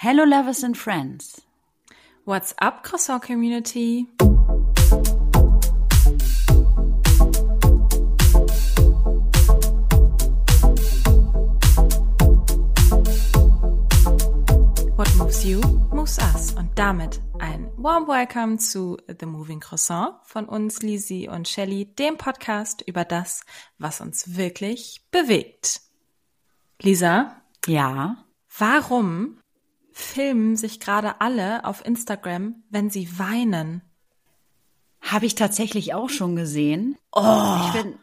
Hello lovers and friends. What's up, Croissant Community? What moves you, moves us. Und damit ein warm welcome zu The Moving Croissant von uns, Lizzie und Shelly, dem Podcast über das, was uns wirklich bewegt. Lisa? Ja. Warum filmen sich gerade alle auf Instagram, wenn sie weinen? Habe ich tatsächlich auch schon gesehen. Oh. Ich bin,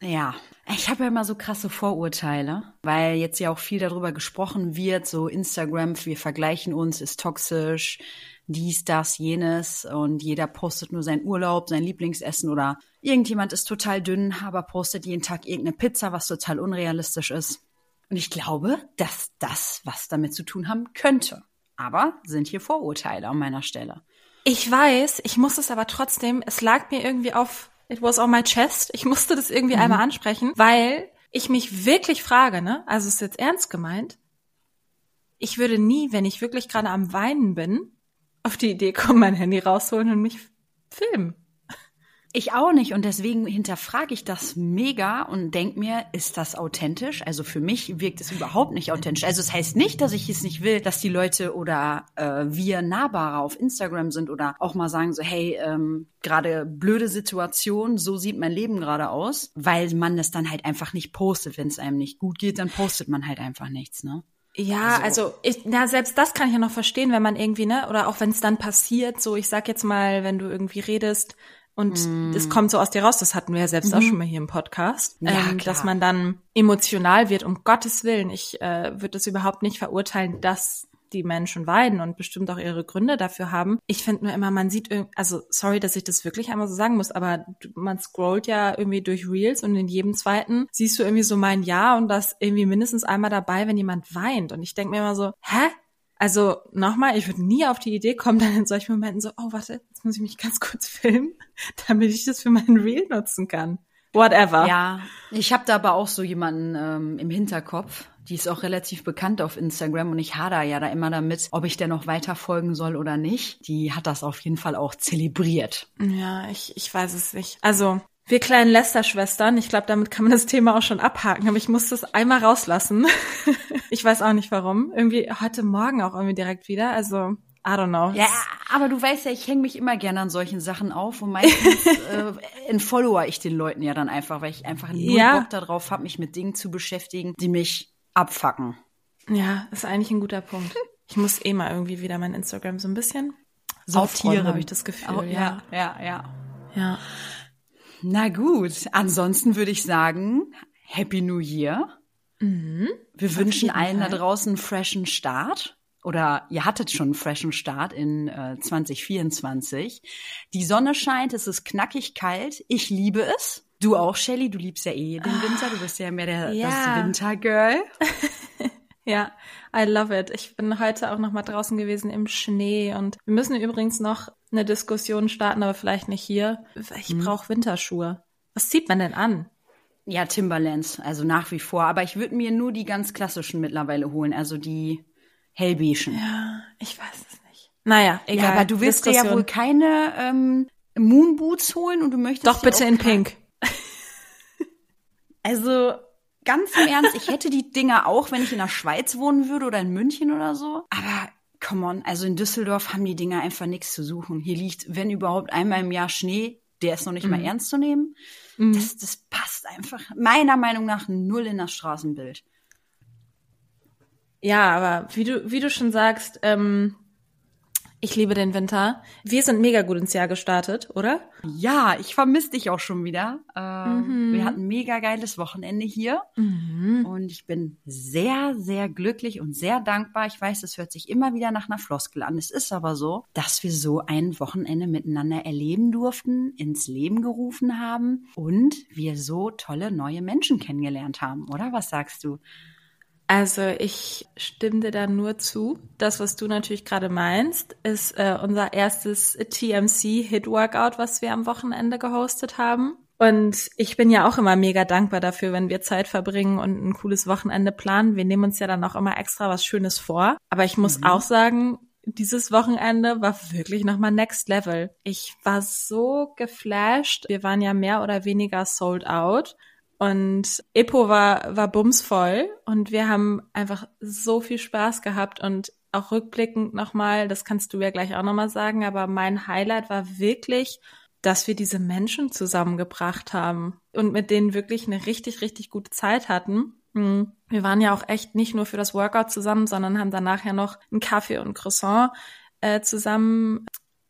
ja. Ich habe ja immer so krasse Vorurteile, weil jetzt ja auch viel darüber gesprochen wird, so Instagram, wir vergleichen uns, ist toxisch, dies, das, jenes und jeder postet nur seinen Urlaub, sein Lieblingsessen oder irgendjemand ist total dünn, aber postet jeden Tag irgendeine Pizza, was total unrealistisch ist. Und ich glaube, dass das was damit zu tun haben könnte. Aber sind hier Vorurteile an meiner Stelle. Ich weiß, ich muss es aber trotzdem, es lag mir irgendwie auf, it was on my chest. Ich musste das irgendwie mhm. einmal ansprechen, weil ich mich wirklich frage, ne, also ist jetzt ernst gemeint, ich würde nie, wenn ich wirklich gerade am Weinen bin, auf die Idee kommen, mein Handy rausholen und mich filmen. Ich auch nicht und deswegen hinterfrage ich das mega und denk mir, ist das authentisch? Also für mich wirkt es überhaupt nicht authentisch. Also es das heißt nicht, dass ich es nicht will, dass die Leute oder äh, wir nahbarer auf Instagram sind oder auch mal sagen so, hey, ähm, gerade blöde Situation, so sieht mein Leben gerade aus, weil man das dann halt einfach nicht postet. Wenn es einem nicht gut geht, dann postet man halt einfach nichts, ne? Ja, also, also ich, na, selbst das kann ich ja noch verstehen, wenn man irgendwie, ne, oder auch wenn es dann passiert, so ich sag jetzt mal, wenn du irgendwie redest, und mm. das kommt so aus dir raus, das hatten wir ja selbst mhm. auch schon mal hier im Podcast, ja, ähm, dass man dann emotional wird, um Gottes Willen. Ich äh, würde das überhaupt nicht verurteilen, dass die Menschen weinen und bestimmt auch ihre Gründe dafür haben. Ich finde nur immer, man sieht, also sorry, dass ich das wirklich einmal so sagen muss, aber man scrollt ja irgendwie durch Reels und in jedem zweiten siehst du irgendwie so mein Ja und das irgendwie mindestens einmal dabei, wenn jemand weint. Und ich denke mir immer so, hä? Also nochmal, ich würde nie auf die Idee kommen, dann in solchen Momenten so, oh warte, jetzt muss ich mich ganz kurz filmen, damit ich das für meinen Reel nutzen kann. Whatever. Ja, ich habe da aber auch so jemanden ähm, im Hinterkopf. Die ist auch relativ bekannt auf Instagram und ich hader ja da immer damit, ob ich der noch weiter folgen soll oder nicht. Die hat das auf jeden Fall auch zelebriert. Ja, ich, ich weiß es nicht. Also wir kleinen Lester-Schwestern, ich glaube, damit kann man das Thema auch schon abhaken, aber ich muss das einmal rauslassen. ich weiß auch nicht warum. Irgendwie heute Morgen auch irgendwie direkt wieder. Also, I don't know. Ja, aber du weißt ja, ich hänge mich immer gerne an solchen Sachen auf und meistens äh, entfollower ich den Leuten ja dann einfach, weil ich einfach nur ja. Bock darauf habe, mich mit Dingen zu beschäftigen, die mich abfacken. Ja, ist eigentlich ein guter Punkt. Ich muss eh mal irgendwie wieder mein Instagram so ein bisschen sortieren, habe ich das Gefühl. Oh, ja, ja, ja. Ja. Na gut, ansonsten würde ich sagen, Happy New Year. Mhm. Wir Auf wünschen allen Fall. da draußen einen freshen Start. Oder ihr hattet schon einen freshen Start in äh, 2024. Die Sonne scheint, es ist knackig kalt. Ich liebe es. Du auch, Shelly, du liebst ja eh den Winter. Du bist ja mehr der, ja. das Wintergirl. ja, I love it. Ich bin heute auch noch mal draußen gewesen im Schnee und wir müssen übrigens noch eine Diskussion starten, aber vielleicht nicht hier. Ich hm. brauche Winterschuhe. Was zieht man denn an? Ja, Timberlands, also nach wie vor. Aber ich würde mir nur die ganz klassischen mittlerweile holen, also die hellbeigen. Ja, ich weiß es nicht. Naja, egal. Ja, aber du willst dir ja wohl keine ähm, Moonboots holen und du möchtest Doch bitte in Pink. also ganz im Ernst, ich hätte die Dinger auch, wenn ich in der Schweiz wohnen würde oder in München oder so. Aber come on, also in Düsseldorf haben die Dinger einfach nichts zu suchen. Hier liegt, wenn überhaupt, einmal im Jahr Schnee, der ist noch nicht mhm. mal ernst zu nehmen. Mhm. Das, das passt einfach meiner Meinung nach null in das Straßenbild. Ja, aber wie du, wie du schon sagst, ähm, ich liebe den Winter. Wir sind mega gut ins Jahr gestartet, oder? Ja, ich vermisse dich auch schon wieder. Äh, mhm. Wir hatten ein mega geiles Wochenende hier. Mhm. Und ich bin sehr, sehr glücklich und sehr dankbar. Ich weiß, es hört sich immer wieder nach einer Floskel an. Es ist aber so, dass wir so ein Wochenende miteinander erleben durften, ins Leben gerufen haben und wir so tolle neue Menschen kennengelernt haben, oder? Was sagst du? Also ich stimme dir da nur zu. Das, was du natürlich gerade meinst, ist äh, unser erstes TMC Hit Workout, was wir am Wochenende gehostet haben. Und ich bin ja auch immer mega dankbar dafür, wenn wir Zeit verbringen und ein cooles Wochenende planen. Wir nehmen uns ja dann auch immer extra was Schönes vor. Aber ich muss mhm. auch sagen, dieses Wochenende war wirklich nochmal next level. Ich war so geflasht. Wir waren ja mehr oder weniger sold out. Und Epo war, war bumsvoll und wir haben einfach so viel Spaß gehabt und auch rückblickend nochmal, das kannst du ja gleich auch nochmal sagen, aber mein Highlight war wirklich, dass wir diese Menschen zusammengebracht haben und mit denen wirklich eine richtig, richtig gute Zeit hatten. Hm. Wir waren ja auch echt nicht nur für das Workout zusammen, sondern haben danach ja noch einen Kaffee und Croissant äh, zusammen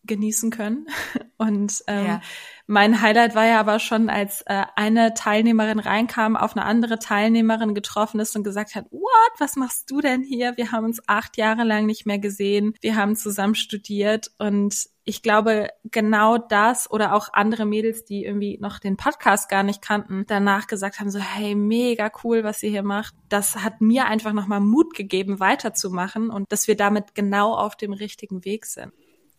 genießen können. Und ähm, ja. mein Highlight war ja aber schon, als äh, eine Teilnehmerin reinkam, auf eine andere Teilnehmerin getroffen ist und gesagt hat, what, was machst du denn hier? Wir haben uns acht Jahre lang nicht mehr gesehen. Wir haben zusammen studiert und ich glaube, genau das oder auch andere Mädels, die irgendwie noch den Podcast gar nicht kannten, danach gesagt haben so, hey, mega cool, was ihr hier macht. Das hat mir einfach nochmal Mut gegeben, weiterzumachen und dass wir damit genau auf dem richtigen Weg sind.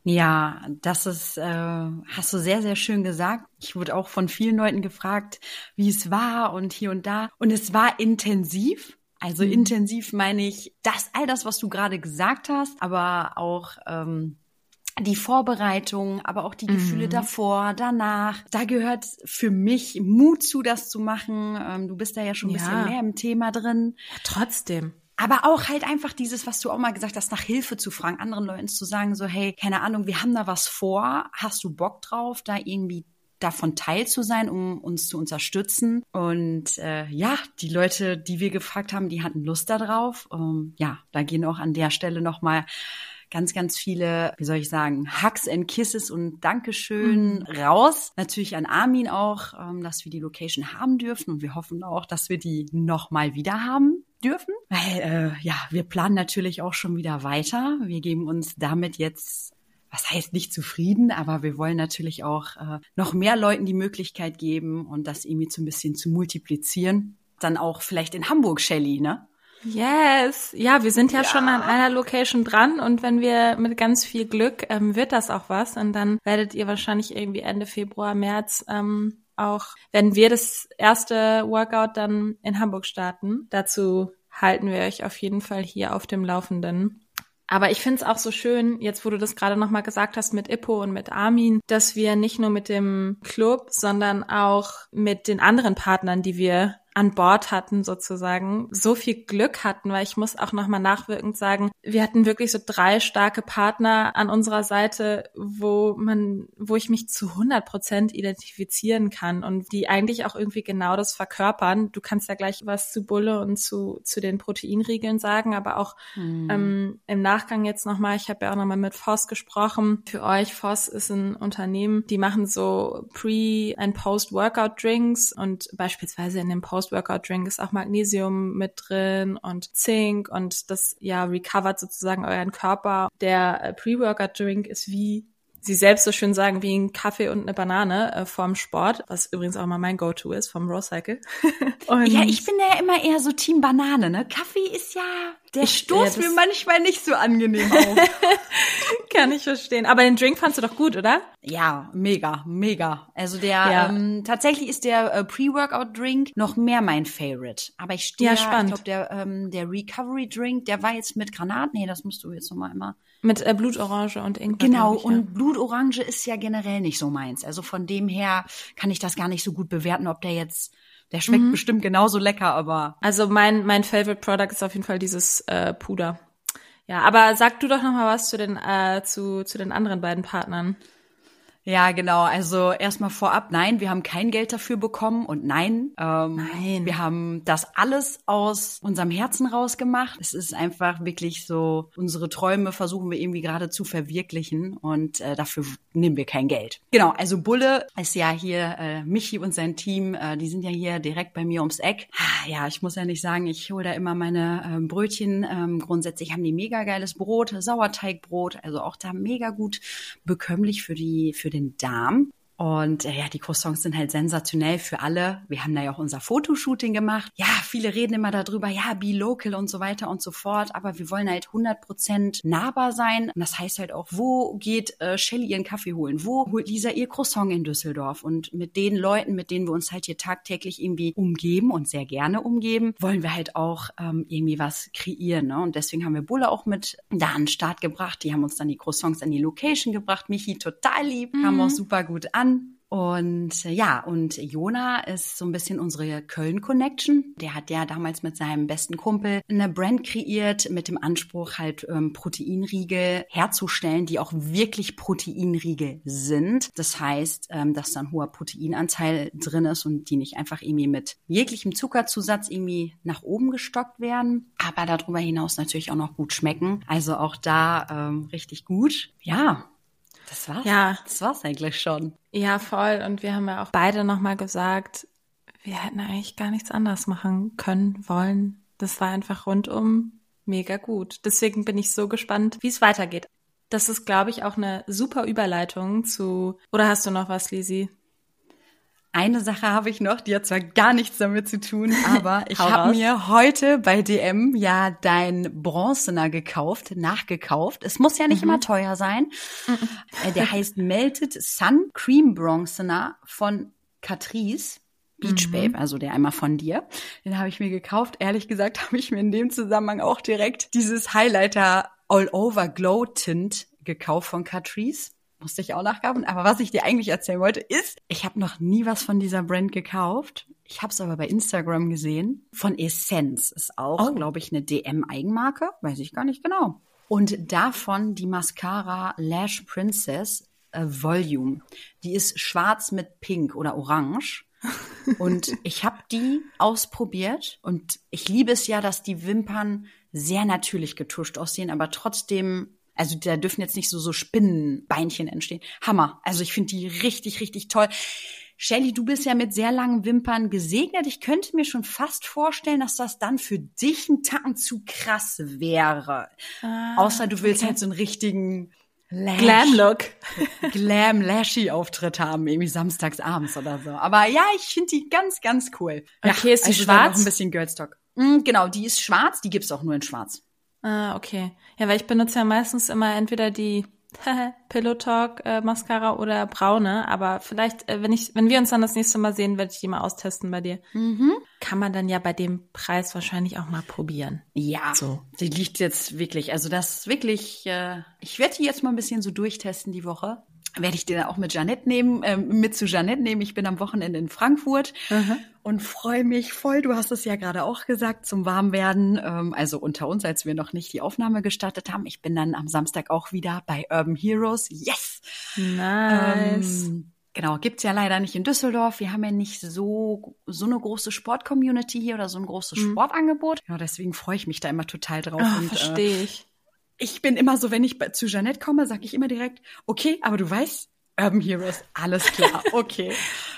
Ja, das ist, äh, hast du sehr, sehr schön gesagt. Ich wurde auch von vielen Leuten gefragt, wie es war und hier und da. Und es war intensiv. Also mhm. intensiv meine ich, das, all das, was du gerade gesagt hast, aber auch ähm, die Vorbereitung, aber auch die Gefühle mhm. davor, danach. Da gehört für mich Mut zu, das zu machen. Ähm, du bist da ja schon ein ja. bisschen mehr im Thema drin. Ja, trotzdem. Aber auch halt einfach dieses, was du auch mal gesagt hast, nach Hilfe zu fragen, anderen Leuten zu sagen, so, hey, keine Ahnung, wir haben da was vor, hast du Bock drauf, da irgendwie davon teil zu sein, um uns zu unterstützen. Und äh, ja, die Leute, die wir gefragt haben, die hatten Lust darauf. Ähm, ja, da gehen auch an der Stelle nochmal ganz, ganz viele, wie soll ich sagen, Hugs and Kisses und Dankeschön mhm. raus. Natürlich an Armin auch, ähm, dass wir die Location haben dürfen und wir hoffen auch, dass wir die nochmal wieder haben dürfen. Weil, äh, ja, wir planen natürlich auch schon wieder weiter. Wir geben uns damit jetzt was heißt nicht zufrieden, aber wir wollen natürlich auch äh, noch mehr Leuten die Möglichkeit geben und das irgendwie so ein bisschen zu multiplizieren. Dann auch vielleicht in Hamburg, Shelly, ne? Yes, ja, wir sind ja, ja, schon an einer Location dran und wenn wir mit ganz viel Glück ähm, wird das auch was und dann werdet ihr wahrscheinlich irgendwie Ende Februar, März ähm, auch, wenn wir das erste Workout dann in Hamburg starten. Dazu halten wir euch auf jeden Fall hier auf dem Laufenden. Aber ich finde es auch so schön, jetzt wo du das gerade nochmal gesagt hast mit Ippo und mit Armin, dass wir nicht nur mit dem Club, sondern auch mit den anderen Partnern, die wir an Bord hatten sozusagen, so viel Glück hatten, weil ich muss auch nochmal nachwirkend sagen, wir hatten wirklich so drei starke Partner an unserer Seite, wo man, wo ich mich zu 100 Prozent identifizieren kann und die eigentlich auch irgendwie genau das verkörpern. Du kannst ja gleich was zu Bulle und zu, zu den Proteinriegeln sagen, aber auch mhm. ähm, im Nachgang jetzt nochmal, ich habe ja auch nochmal mit Voss gesprochen. Für euch, Voss ist ein Unternehmen, die machen so Pre- and Post-Workout-Drinks und beispielsweise in dem Post Post-Workout-Drink ist auch Magnesium mit drin und Zink und das ja recovert sozusagen euren Körper. Der äh, Pre-Workout-Drink ist wie sie selbst so schön sagen, wie ein Kaffee und eine Banane äh, vorm Sport, was übrigens auch mal mein Go-To ist vom Raw Cycle. ja, ich bin ja immer eher so Team Banane, ne? Kaffee ist ja, der ich, stoßt ja, mir manchmal nicht so angenehm auf. Kann ich verstehen. Aber den Drink fandst du doch gut, oder? Ja, mega, mega. Also der, ja. ähm, tatsächlich ist der äh, Pre-Workout-Drink noch mehr mein Favorite. Aber ich stehe, ja, spannend. ich glaube, der, ähm, der Recovery-Drink, der war jetzt mit Granat. Nee, das musst du jetzt nochmal immer mit äh, Blutorange und Ingwer. Genau, ich, ja. und Blutorange ist ja generell nicht so meins. Also von dem her kann ich das gar nicht so gut bewerten, ob der jetzt der schmeckt mhm. bestimmt genauso lecker, aber. Also mein, mein Favorite Product ist auf jeden Fall dieses äh, Puder. Ja, aber sag du doch noch mal was zu den, äh, zu, zu den anderen beiden Partnern. Ja, genau. Also erstmal vorab, nein, wir haben kein Geld dafür bekommen und nein, ähm, nein, wir haben das alles aus unserem Herzen rausgemacht. Es ist einfach wirklich so, unsere Träume versuchen wir irgendwie gerade zu verwirklichen und äh, dafür nehmen wir kein Geld. Genau, also Bulle ist ja hier, äh, Michi und sein Team, äh, die sind ja hier direkt bei mir ums Eck. Ah, ja, ich muss ja nicht sagen, ich hole da immer meine ähm, Brötchen. Ähm, grundsätzlich haben die mega geiles Brot, Sauerteigbrot, also auch da mega gut bekömmlich für die für den den Darm. Und äh, ja, die Croissants sind halt sensationell für alle. Wir haben da ja auch unser Fotoshooting gemacht. Ja, viele reden immer darüber, ja, be local und so weiter und so fort. Aber wir wollen halt 100% nahbar sein. Und das heißt halt auch, wo geht äh, Shelly ihren Kaffee holen? Wo holt Lisa ihr Croissant in Düsseldorf? Und mit den Leuten, mit denen wir uns halt hier tagtäglich irgendwie umgeben und sehr gerne umgeben, wollen wir halt auch ähm, irgendwie was kreieren. Ne? Und deswegen haben wir Bulle auch mit da an den Start gebracht. Die haben uns dann die Croissants an die Location gebracht. Michi total lieb, mhm. kam auch super gut an. Und äh, ja, und Jona ist so ein bisschen unsere Köln-Connection. Der hat ja damals mit seinem besten Kumpel eine Brand kreiert mit dem Anspruch, halt ähm, Proteinriegel herzustellen, die auch wirklich Proteinriegel sind. Das heißt, ähm, dass da ein hoher Proteinanteil drin ist und die nicht einfach irgendwie mit jeglichem Zuckerzusatz irgendwie nach oben gestockt werden, aber darüber hinaus natürlich auch noch gut schmecken. Also auch da ähm, richtig gut. Ja, das war's. Ja. Das war's eigentlich schon. Ja, voll. Und wir haben ja auch beide nochmal gesagt, wir hätten eigentlich gar nichts anderes machen können, wollen. Das war einfach rundum mega gut. Deswegen bin ich so gespannt, wie es weitergeht. Das ist, glaube ich, auch eine super Überleitung zu. Oder hast du noch was, Lisi? Eine Sache habe ich noch, die hat zwar gar nichts damit zu tun, aber ich habe mir heute bei DM ja dein Bronzener gekauft, nachgekauft. Es muss ja nicht mhm. immer teuer sein. Mhm. Der heißt Melted Sun Cream Bronzener von Catrice. Beach mhm. Babe, also der einmal von dir. Den habe ich mir gekauft. Ehrlich gesagt habe ich mir in dem Zusammenhang auch direkt dieses Highlighter All Over Glow Tint gekauft von Catrice musste ich auch nachkaufen. Aber was ich dir eigentlich erzählen wollte, ist, ich habe noch nie was von dieser Brand gekauft. Ich habe es aber bei Instagram gesehen. Von Essence ist auch, oh. glaube ich, eine DM-Eigenmarke. Weiß ich gar nicht genau. Und davon die Mascara Lash Princess äh, Volume. Die ist schwarz mit Pink oder Orange. und ich habe die ausprobiert und ich liebe es ja, dass die Wimpern sehr natürlich getuscht aussehen, aber trotzdem also da dürfen jetzt nicht so, so Spinnenbeinchen entstehen. Hammer. Also ich finde die richtig, richtig toll. Shelly, du bist ja mit sehr langen Wimpern gesegnet. Ich könnte mir schon fast vorstellen, dass das dann für dich ein Tacken zu krass wäre. Ah, Außer du willst okay. halt so einen richtigen Glam-Look. Glam-Lashy-Auftritt haben, irgendwie samstags abends oder so. Aber ja, ich finde die ganz, ganz cool. Okay, ja, ist die also schwarz? Noch ein bisschen Girlstock. Mm, genau, die ist schwarz, die gibt's auch nur in schwarz. Ah, okay. Ja, weil ich benutze ja meistens immer entweder die Pillow Talk äh, Mascara oder braune, aber vielleicht, äh, wenn ich, wenn wir uns dann das nächste Mal sehen, werde ich die mal austesten bei dir. Mhm. Kann man dann ja bei dem Preis wahrscheinlich auch mal probieren. Ja, so. Die liegt jetzt wirklich, also das ist wirklich, äh, ich werde die jetzt mal ein bisschen so durchtesten die Woche werde ich dir auch mit Janette nehmen, äh, mit zu Janette nehmen. Ich bin am Wochenende in Frankfurt mhm. und freue mich voll. Du hast es ja gerade auch gesagt, zum Warmwerden. Ähm, also unter uns, als wir noch nicht die Aufnahme gestartet haben. Ich bin dann am Samstag auch wieder bei Urban Heroes. Yes! Nice. Ähm, Genau, gibt's ja leider nicht in Düsseldorf. Wir haben ja nicht so so eine große Sport-Community hier oder so ein großes mhm. Sportangebot. Ja, deswegen freue ich mich da immer total drauf. Oh, Verstehe ich ich bin immer so, wenn ich zu Jeanette komme, sage ich immer direkt, okay, aber du weißt, Urban Heroes, alles klar, okay.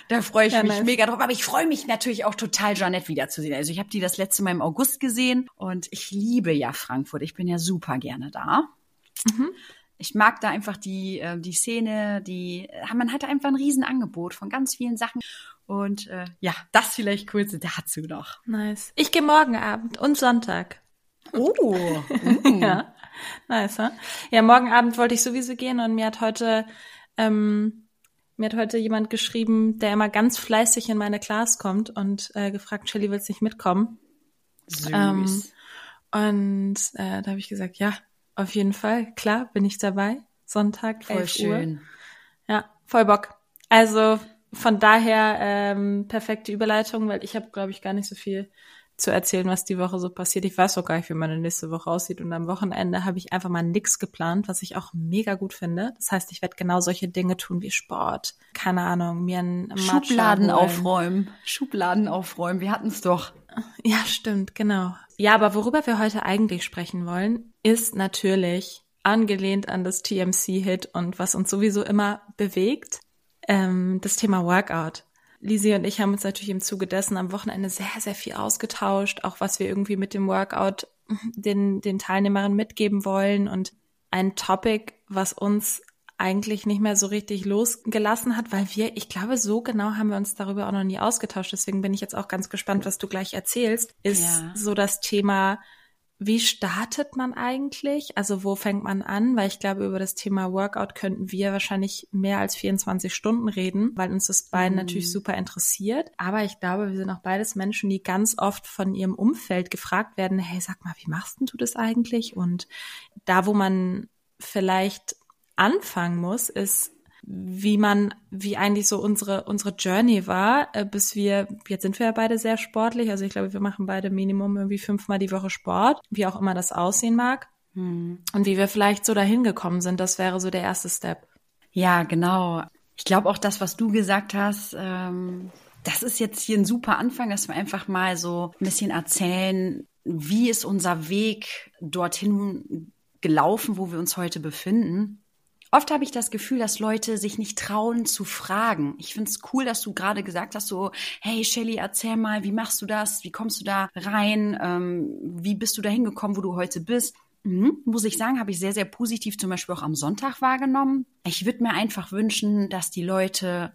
Da freue ich ja, mich nice. mega drauf. Aber ich freue mich natürlich auch total, Jeanette wiederzusehen. Also ich habe die das letzte Mal im August gesehen und ich liebe ja Frankfurt. Ich bin ja super gerne da. Mhm. Ich mag da einfach die, äh, die Szene, die, äh, man hat einfach ein Riesenangebot von ganz vielen Sachen. Und äh, ja, das vielleicht kurz dazu noch. Nice. Ich gehe morgen Abend und Sonntag. Oh. Mm. ja. Nice, huh? Ja, morgen Abend wollte ich sowieso gehen und mir hat heute, ähm, mir hat heute jemand geschrieben, der immer ganz fleißig in meine Class kommt und äh, gefragt, Shelly, willst du nicht mitkommen? Süß. Ähm, und äh, da habe ich gesagt, ja, auf jeden Fall, klar, bin ich dabei. Sonntag, voll 11 schön. Uhr. Ja, voll Bock. Also von daher ähm, perfekte Überleitung, weil ich habe, glaube ich, gar nicht so viel zu erzählen, was die Woche so passiert. Ich weiß auch gar nicht, wie meine nächste Woche aussieht. Und am Wochenende habe ich einfach mal nix geplant, was ich auch mega gut finde. Das heißt, ich werde genau solche Dinge tun wie Sport. Keine Ahnung, mir ein Schubladen aufräumen. Schubladen aufräumen. Wir hatten es doch. Ja, stimmt, genau. Ja, aber worüber wir heute eigentlich sprechen wollen, ist natürlich angelehnt an das TMC-Hit und was uns sowieso immer bewegt, ähm, das Thema Workout. Lisi und ich haben uns natürlich im Zuge dessen am Wochenende sehr, sehr viel ausgetauscht, auch was wir irgendwie mit dem Workout den, den Teilnehmern mitgeben wollen und ein Topic, was uns eigentlich nicht mehr so richtig losgelassen hat, weil wir, ich glaube, so genau haben wir uns darüber auch noch nie ausgetauscht. Deswegen bin ich jetzt auch ganz gespannt, was du gleich erzählst. Ist ja. so das Thema, wie startet man eigentlich? Also wo fängt man an? Weil ich glaube, über das Thema Workout könnten wir wahrscheinlich mehr als 24 Stunden reden, weil uns das beiden mhm. natürlich super interessiert. Aber ich glaube, wir sind auch beides Menschen, die ganz oft von ihrem Umfeld gefragt werden, hey, sag mal, wie machst denn du das eigentlich? Und da, wo man vielleicht anfangen muss, ist, wie man, wie eigentlich so unsere, unsere Journey war, äh, bis wir, jetzt sind wir ja beide sehr sportlich, also ich glaube, wir machen beide Minimum irgendwie fünfmal die Woche Sport, wie auch immer das aussehen mag. Hm. Und wie wir vielleicht so dahin gekommen sind, das wäre so der erste Step. Ja, genau. Ich glaube auch das, was du gesagt hast, ähm, das ist jetzt hier ein super Anfang, dass wir einfach mal so ein bisschen erzählen, wie ist unser Weg dorthin gelaufen, wo wir uns heute befinden. Oft habe ich das Gefühl, dass Leute sich nicht trauen zu fragen. Ich finde es cool, dass du gerade gesagt hast, so, hey Shelly, erzähl mal, wie machst du das? Wie kommst du da rein? Ähm, wie bist du da hingekommen, wo du heute bist? Mhm, muss ich sagen, habe ich sehr, sehr positiv zum Beispiel auch am Sonntag wahrgenommen. Ich würde mir einfach wünschen, dass die Leute,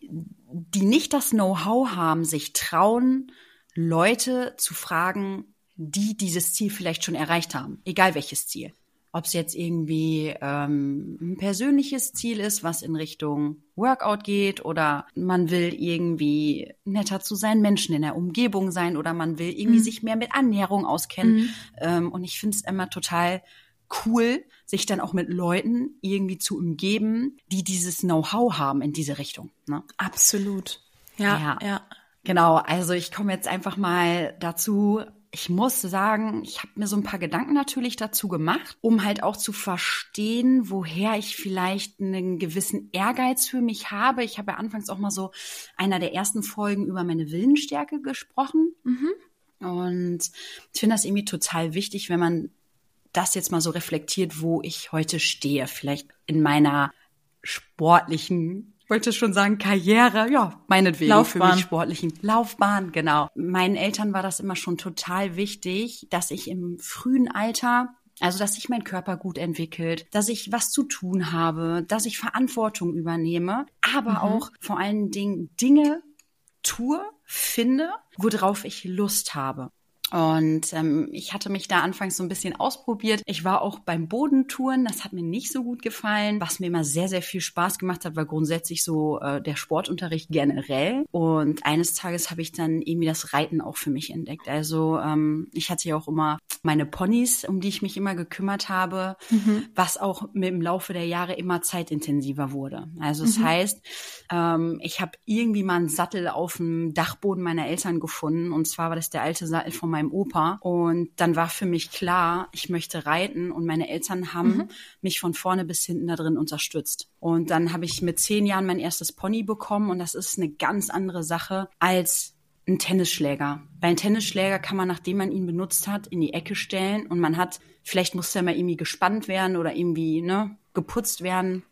die nicht das Know-how haben, sich trauen, Leute zu fragen, die dieses Ziel vielleicht schon erreicht haben, egal welches Ziel. Ob es jetzt irgendwie ähm, ein persönliches Ziel ist, was in Richtung Workout geht, oder man will irgendwie netter zu seinen Menschen in der Umgebung sein, oder man will irgendwie mhm. sich mehr mit Annäherung auskennen. Mhm. Ähm, und ich finde es immer total cool, sich dann auch mit Leuten irgendwie zu umgeben, die dieses Know-how haben in diese Richtung. Ne? Absolut. Ja, ja. ja. Genau, also ich komme jetzt einfach mal dazu, ich muss sagen, ich habe mir so ein paar Gedanken natürlich dazu gemacht, um halt auch zu verstehen, woher ich vielleicht einen gewissen Ehrgeiz für mich habe. Ich habe ja anfangs auch mal so einer der ersten Folgen über meine Willensstärke gesprochen. Mhm. Und ich finde das irgendwie total wichtig, wenn man das jetzt mal so reflektiert, wo ich heute stehe. Vielleicht in meiner sportlichen wollte schon sagen Karriere, ja, meinetwegen Laufbahn. für mich sportlichen Laufbahn, genau. Meinen Eltern war das immer schon total wichtig, dass ich im frühen Alter also, dass sich mein Körper gut entwickelt, dass ich was zu tun habe, dass ich Verantwortung übernehme, aber mhm. auch vor allen Dingen Dinge tue, finde, worauf ich Lust habe. Und ähm, ich hatte mich da anfangs so ein bisschen ausprobiert. Ich war auch beim Bodentouren, das hat mir nicht so gut gefallen. Was mir immer sehr, sehr viel Spaß gemacht hat, war grundsätzlich so äh, der Sportunterricht generell. Und eines Tages habe ich dann irgendwie das Reiten auch für mich entdeckt. Also ähm, ich hatte ja auch immer meine Ponys, um die ich mich immer gekümmert habe, mhm. was auch mit im Laufe der Jahre immer zeitintensiver wurde. Also das mhm. heißt, ähm, ich habe irgendwie mal einen Sattel auf dem Dachboden meiner Eltern gefunden. Und zwar war das der alte Sattel von meinem meinem Opa. Und dann war für mich klar, ich möchte reiten und meine Eltern haben mhm. mich von vorne bis hinten da drin unterstützt. Und dann habe ich mit zehn Jahren mein erstes Pony bekommen und das ist eine ganz andere Sache als ein Tennisschläger. Weil ein Tennisschläger kann man, nachdem man ihn benutzt hat, in die Ecke stellen und man hat, vielleicht muss der mal irgendwie gespannt werden oder irgendwie, ne, geputzt werden.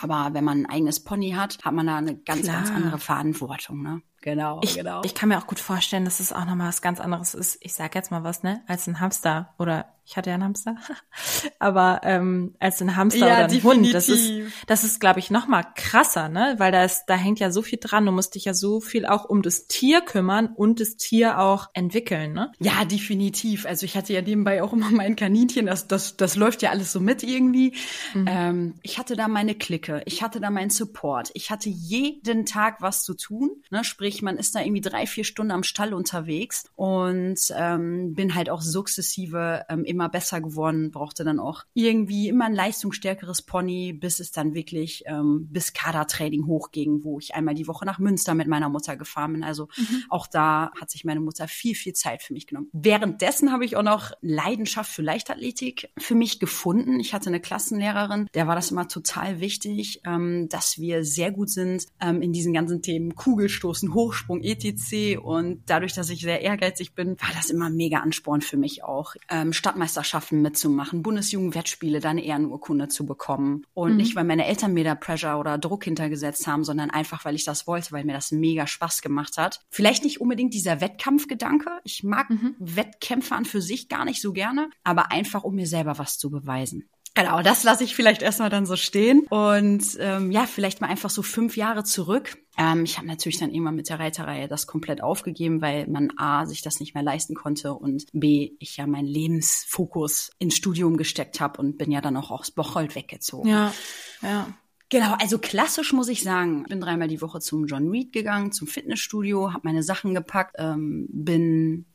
Aber wenn man ein eigenes Pony hat, hat man da eine ganz, Klar. ganz andere Verantwortung, ne? Genau, ich, genau. Ich kann mir auch gut vorstellen, dass es auch nochmal was ganz anderes ist. Ich sag jetzt mal was, ne? Als ein Hamster oder ich hatte ja einen Hamster, aber ähm, als ein Hamster ja, oder ein definitiv. Hund, das ist, das ist, glaube ich, noch mal krasser, ne? Weil da ist, da hängt ja so viel dran. Du musst dich ja so viel auch um das Tier kümmern und das Tier auch entwickeln, ne? Ja, definitiv. Also ich hatte ja nebenbei auch immer mein Kaninchen, das, das, das läuft ja alles so mit irgendwie. Mhm. Ähm, ich hatte da meine Clique, ich hatte da meinen Support, ich hatte jeden Tag was zu tun, ne? Sprich, man ist da irgendwie drei, vier Stunden am Stall unterwegs und ähm, bin halt auch sukzessive ähm, immer besser geworden, brauchte dann auch irgendwie immer ein leistungsstärkeres Pony, bis es dann wirklich ähm, bis Kadertraining hochging, wo ich einmal die Woche nach Münster mit meiner Mutter gefahren bin. Also mhm. auch da hat sich meine Mutter viel, viel Zeit für mich genommen. Währenddessen habe ich auch noch Leidenschaft für Leichtathletik für mich gefunden. Ich hatte eine Klassenlehrerin, der war das immer total wichtig, ähm, dass wir sehr gut sind ähm, in diesen ganzen Themen Kugelstoßen, Hochsprung, etc. Und dadurch, dass ich sehr ehrgeizig bin, war das immer mega Ansporn für mich auch. Ähm, Stadtmeister Weltmeisterschaften mitzumachen, Bundesjugendwettspiele, da eine Ehrenurkunde zu bekommen. Und mhm. nicht, weil meine Eltern mir da Pressure oder Druck hintergesetzt haben, sondern einfach, weil ich das wollte, weil mir das mega Spaß gemacht hat. Vielleicht nicht unbedingt dieser Wettkampfgedanke. Ich mag mhm. Wettkämpfe an für sich gar nicht so gerne, aber einfach, um mir selber was zu beweisen. Genau, das lasse ich vielleicht erstmal dann so stehen. Und ähm, ja, vielleicht mal einfach so fünf Jahre zurück. Ähm, ich habe natürlich dann irgendwann mit der Reiterreihe das komplett aufgegeben, weil man A, sich das nicht mehr leisten konnte und B, ich ja meinen Lebensfokus ins Studium gesteckt habe und bin ja dann auch aus Bocholt weggezogen. Ja, ja. Genau, also klassisch muss ich sagen, bin dreimal die Woche zum John Reed gegangen, zum Fitnessstudio, habe meine Sachen gepackt, ähm, bin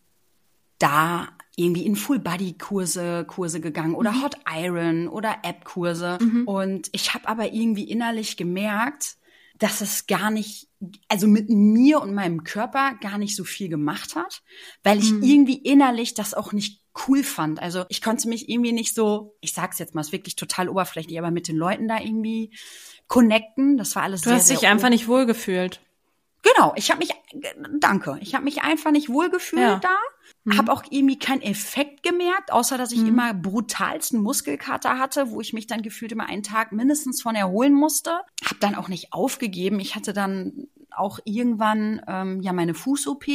da irgendwie in Full-Body-Kurse Kurse gegangen oder mhm. Hot Iron oder App-Kurse. Mhm. Und ich habe aber irgendwie innerlich gemerkt, dass es gar nicht, also mit mir und meinem Körper gar nicht so viel gemacht hat, weil ich mhm. irgendwie innerlich das auch nicht cool fand. Also ich konnte mich irgendwie nicht so, ich sag's jetzt mal, ist wirklich total oberflächlich, aber mit den Leuten da irgendwie connecten. Das war alles du sehr, hast dich einfach nicht wohlgefühlt. Genau, ich habe mich, danke, ich habe mich einfach nicht wohlgefühlt ja. da. Mhm. Habe auch irgendwie keinen Effekt gemerkt, außer dass ich mhm. immer brutalsten Muskelkater hatte, wo ich mich dann gefühlt immer einen Tag mindestens von erholen musste. Habe dann auch nicht aufgegeben. Ich hatte dann auch irgendwann ähm, ja meine Fuß-OP.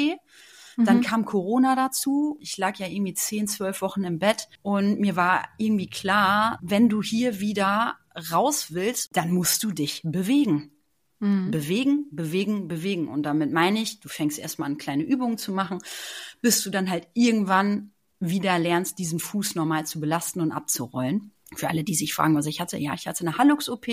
Dann mhm. kam Corona dazu. Ich lag ja irgendwie zehn, zwölf Wochen im Bett und mir war irgendwie klar, wenn du hier wieder raus willst, dann musst du dich bewegen. Mhm. Bewegen, bewegen, bewegen. Und damit meine ich, du fängst erstmal an, kleine Übungen zu machen, bis du dann halt irgendwann wieder lernst, diesen Fuß normal zu belasten und abzurollen. Für alle, die sich fragen, was ich hatte, ja, ich hatte eine Hallux-OP.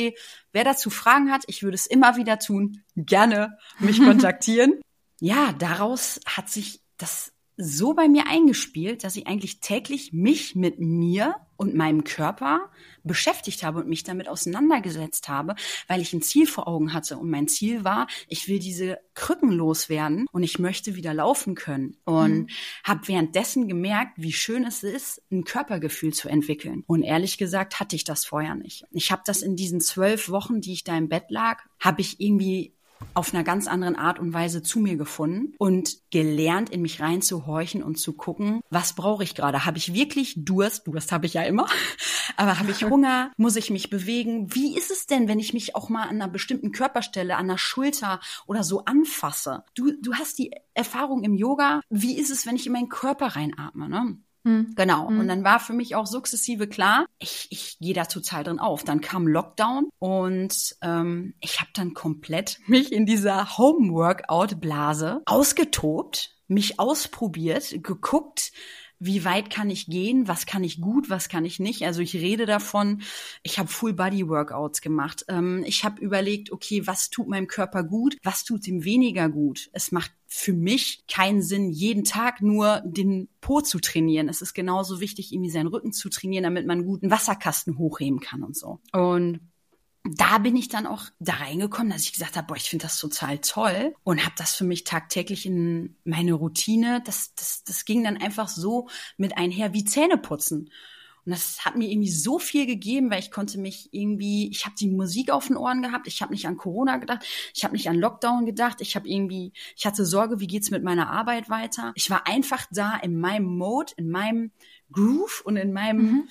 Wer dazu Fragen hat, ich würde es immer wieder tun, gerne mich kontaktieren. ja, daraus hat sich das so bei mir eingespielt, dass ich eigentlich täglich mich mit mir und meinem Körper beschäftigt habe und mich damit auseinandergesetzt habe, weil ich ein Ziel vor Augen hatte. Und mein Ziel war, ich will diese Krücken loswerden und ich möchte wieder laufen können. Und mhm. habe währenddessen gemerkt, wie schön es ist, ein Körpergefühl zu entwickeln. Und ehrlich gesagt hatte ich das vorher nicht. Ich habe das in diesen zwölf Wochen, die ich da im Bett lag, habe ich irgendwie auf einer ganz anderen Art und Weise zu mir gefunden und gelernt, in mich reinzuhorchen und zu gucken, was brauche ich gerade? Habe ich wirklich Durst? Durst habe ich ja immer. Aber habe ich Hunger? Muss ich mich bewegen? Wie ist es denn, wenn ich mich auch mal an einer bestimmten Körperstelle, an der Schulter oder so anfasse? Du, du hast die Erfahrung im Yoga. Wie ist es, wenn ich in meinen Körper reinatme? Ne? Mhm. Genau. Mhm. Und dann war für mich auch sukzessive klar, ich, ich gehe da total drin auf. Dann kam Lockdown und ähm, ich habe dann komplett mich in dieser Home-Workout-Blase ausgetobt, mich ausprobiert, geguckt, wie weit kann ich gehen, was kann ich gut, was kann ich nicht. Also ich rede davon, ich habe Full-Body-Workouts gemacht. Ähm, ich habe überlegt, okay, was tut meinem Körper gut, was tut ihm weniger gut. Es macht für mich keinen Sinn, jeden Tag nur den Po zu trainieren. Es ist genauso wichtig, irgendwie seinen Rücken zu trainieren, damit man einen guten Wasserkasten hochheben kann und so. Und da bin ich dann auch da reingekommen, dass ich gesagt habe, boah, ich finde das total toll und habe das für mich tagtäglich in meine Routine. Das, das, das ging dann einfach so mit einher wie Zähne putzen. Und das hat mir irgendwie so viel gegeben, weil ich konnte mich irgendwie, ich habe die Musik auf den Ohren gehabt, ich habe nicht an Corona gedacht, ich habe nicht an Lockdown gedacht, ich habe irgendwie, ich hatte Sorge, wie geht's mit meiner Arbeit weiter. Ich war einfach da in meinem Mode, in meinem Groove und in meinem mhm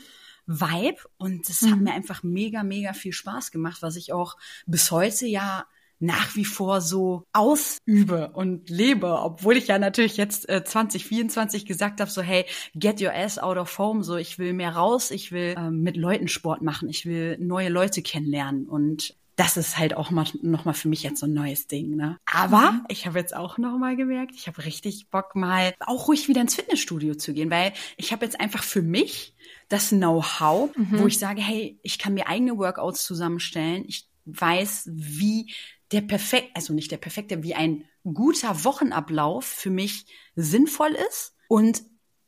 Vibe und das mhm. hat mir einfach mega, mega viel Spaß gemacht, was ich auch bis heute ja nach wie vor so ausübe und lebe, obwohl ich ja natürlich jetzt äh, 2024 gesagt habe, so hey, get your ass out of home, so ich will mehr raus, ich will ähm, mit Leuten Sport machen, ich will neue Leute kennenlernen und das ist halt auch mal, noch mal für mich jetzt so ein neues Ding. Ne? Aber mhm. ich habe jetzt auch noch mal gemerkt, ich habe richtig Bock mal auch ruhig wieder ins Fitnessstudio zu gehen, weil ich habe jetzt einfach für mich das Know-how, mhm. wo ich sage, hey, ich kann mir eigene Workouts zusammenstellen. Ich weiß, wie der perfekt, also nicht der perfekte, wie ein guter Wochenablauf für mich sinnvoll ist und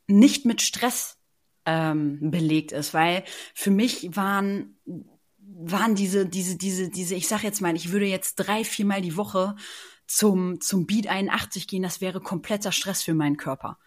nicht mit Stress ähm, belegt ist, weil für mich waren waren diese diese diese diese ich sag jetzt mal, ich würde jetzt drei viermal die Woche zum zum Beat 81 gehen, das wäre kompletter Stress für meinen Körper.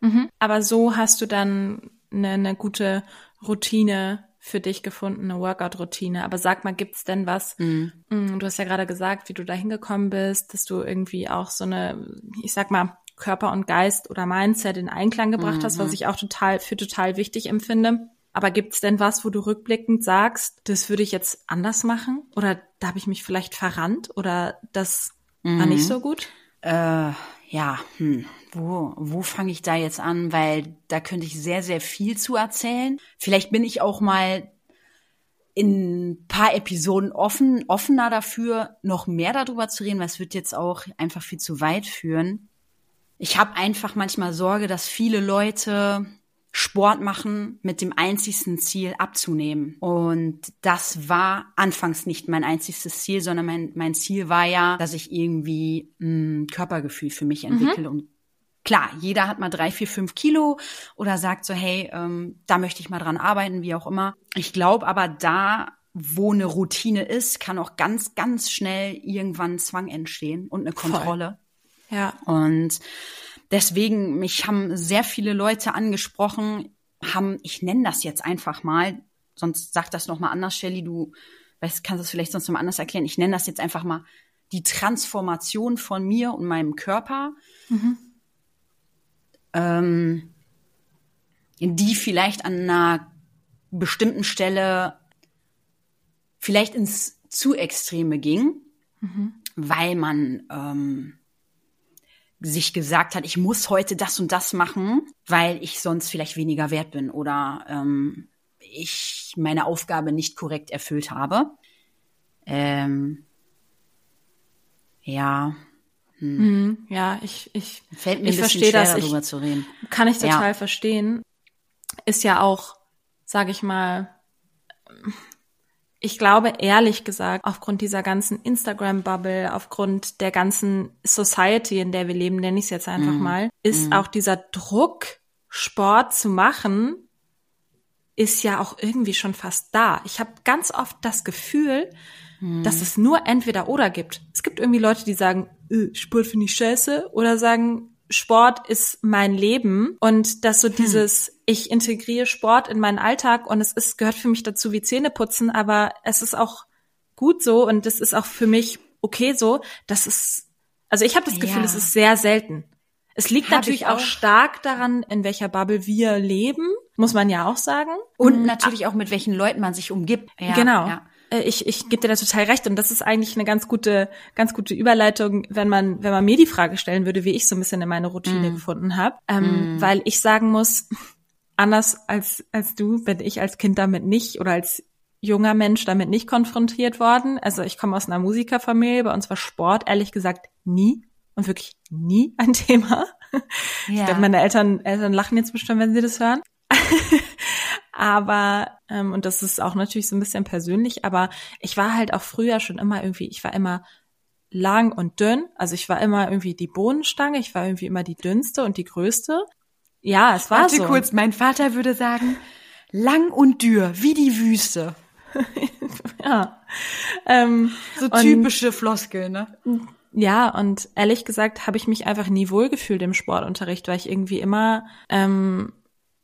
Mhm. Aber so hast du dann eine, eine gute Routine für dich gefunden, eine Workout-Routine. Aber sag mal, gibt's denn was? Mhm. Mm, du hast ja gerade gesagt, wie du da hingekommen bist, dass du irgendwie auch so eine, ich sag mal, Körper und Geist oder Mindset in Einklang gebracht mhm. hast, was mhm. ich auch total für total wichtig empfinde. Aber gibt's denn was, wo du rückblickend sagst, das würde ich jetzt anders machen? Oder da habe ich mich vielleicht verrannt? Oder das mhm. war nicht mhm. so gut? Äh, ja, hm wo, wo fange ich da jetzt an? Weil da könnte ich sehr, sehr viel zu erzählen. Vielleicht bin ich auch mal in ein paar Episoden offen, offener dafür, noch mehr darüber zu reden, weil es wird jetzt auch einfach viel zu weit führen. Ich habe einfach manchmal Sorge, dass viele Leute Sport machen mit dem einzigsten Ziel abzunehmen. Und das war anfangs nicht mein einzigstes Ziel, sondern mein, mein Ziel war ja, dass ich irgendwie ein Körpergefühl für mich entwickle mhm. und Klar, jeder hat mal drei, vier, fünf Kilo oder sagt so, hey, ähm, da möchte ich mal dran arbeiten, wie auch immer. Ich glaube aber da, wo eine Routine ist, kann auch ganz, ganz schnell irgendwann Zwang entstehen und eine Kontrolle. Voll. Ja. Und deswegen, mich haben sehr viele Leute angesprochen, haben, ich nenne das jetzt einfach mal, sonst sag das noch mal anders, Shelly, du weißt, kannst das vielleicht sonst noch mal anders erklären. Ich nenne das jetzt einfach mal die Transformation von mir und meinem Körper. Mhm ähm, die vielleicht an einer bestimmten Stelle vielleicht ins zu Extreme ging, mhm. weil man ähm, sich gesagt hat, ich muss heute das und das machen, weil ich sonst vielleicht weniger wert bin oder ähm, ich meine Aufgabe nicht korrekt erfüllt habe. Ähm, ja, hm. Mhm, ja, ich, ich, Fällt mir ich verstehe das. Darüber ich, zu reden. Kann ich total ja. verstehen. Ist ja auch, sage ich mal, ich glaube ehrlich gesagt, aufgrund dieser ganzen Instagram-Bubble, aufgrund der ganzen Society, in der wir leben, nenne ich es jetzt einfach mm. mal, ist mm. auch dieser Druck, Sport zu machen, ist ja auch irgendwie schon fast da. Ich habe ganz oft das Gefühl, mm. dass es nur entweder oder gibt. Es gibt irgendwie Leute, die sagen, äh, Sport finde ich scheiße oder sagen, Sport ist mein Leben und dass so hm. dieses, ich integriere Sport in meinen Alltag und es ist, gehört für mich dazu wie Zähne putzen, aber es ist auch gut so und es ist auch für mich okay so, das ist, also ich habe das Gefühl, ja. es ist sehr selten. Es liegt hab natürlich auch. auch stark daran, in welcher Bubble wir leben, muss man ja auch sagen. Und mhm. natürlich auch mit welchen Leuten man sich umgibt. Ja, genau. Ja. Äh, ich, ich gebe dir da total recht und das ist eigentlich eine ganz gute, ganz gute Überleitung, wenn man, wenn man mir die Frage stellen würde, wie ich so ein bisschen in meine Routine mm. gefunden habe, ähm, mm. weil ich sagen muss, anders als als du bin ich als Kind damit nicht oder als junger Mensch damit nicht konfrontiert worden. Also ich komme aus einer Musikerfamilie, bei uns war Sport ehrlich gesagt nie und wirklich nie ein Thema. Ja. Ich glaube, meine Eltern, Eltern lachen jetzt bestimmt, wenn sie das hören. aber, ähm, und das ist auch natürlich so ein bisschen persönlich, aber ich war halt auch früher schon immer irgendwie, ich war immer lang und dünn. Also ich war immer irgendwie die Bohnenstange, ich war irgendwie immer die dünnste und die größte. Ja, es war Warte so. kurz, mein Vater würde sagen, lang und dürr, wie die Wüste. ja. Ähm, so typische Floskel, ne? Ja, und ehrlich gesagt habe ich mich einfach nie wohlgefühlt im Sportunterricht, weil ich irgendwie immer ähm,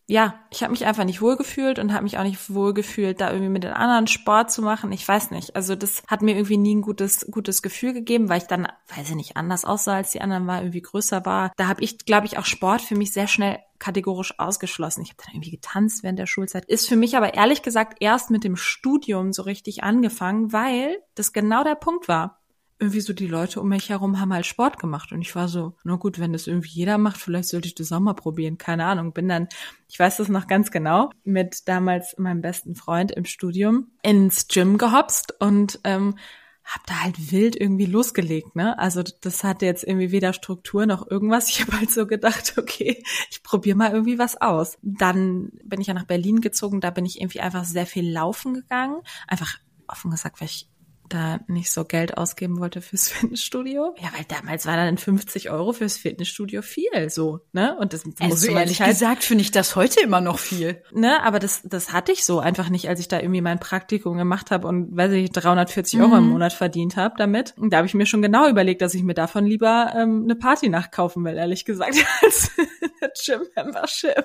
ja, ich habe mich einfach nicht wohlgefühlt und habe mich auch nicht wohlgefühlt, da irgendwie mit den anderen Sport zu machen. Ich weiß nicht. Also das hat mir irgendwie nie ein gutes gutes Gefühl gegeben, weil ich dann, weiß ich nicht, anders aussah als die anderen, war irgendwie größer war. Da habe ich, glaube ich, auch Sport für mich sehr schnell kategorisch ausgeschlossen. Ich habe dann irgendwie getanzt während der Schulzeit. Ist für mich aber ehrlich gesagt erst mit dem Studium so richtig angefangen, weil das genau der Punkt war irgendwie so die Leute um mich herum haben halt Sport gemacht und ich war so, na gut, wenn das irgendwie jeder macht, vielleicht sollte ich das auch mal probieren, keine Ahnung. Bin dann, ich weiß das noch ganz genau, mit damals meinem besten Freund im Studium ins Gym gehopst und ähm, hab da halt wild irgendwie losgelegt, ne? Also das hatte jetzt irgendwie weder Struktur noch irgendwas. Ich habe halt so gedacht, okay, ich probiere mal irgendwie was aus. Dann bin ich ja nach Berlin gezogen, da bin ich irgendwie einfach sehr viel laufen gegangen. Einfach offen gesagt, weil ich da nicht so Geld ausgeben wollte fürs Fitnessstudio. Ja, weil damals war dann 50 Euro fürs Fitnessstudio viel, so, ne? Und das also musste ehrlich halt, gesagt finde ich das heute immer noch viel. Ne, aber das, das hatte ich so einfach nicht, als ich da irgendwie mein Praktikum gemacht habe und, weiß ich, 340 Euro im mhm. Monat verdient habe damit. Und da habe ich mir schon genau überlegt, dass ich mir davon lieber ähm, eine Party nachkaufen will, ehrlich gesagt, als Gym-Membership.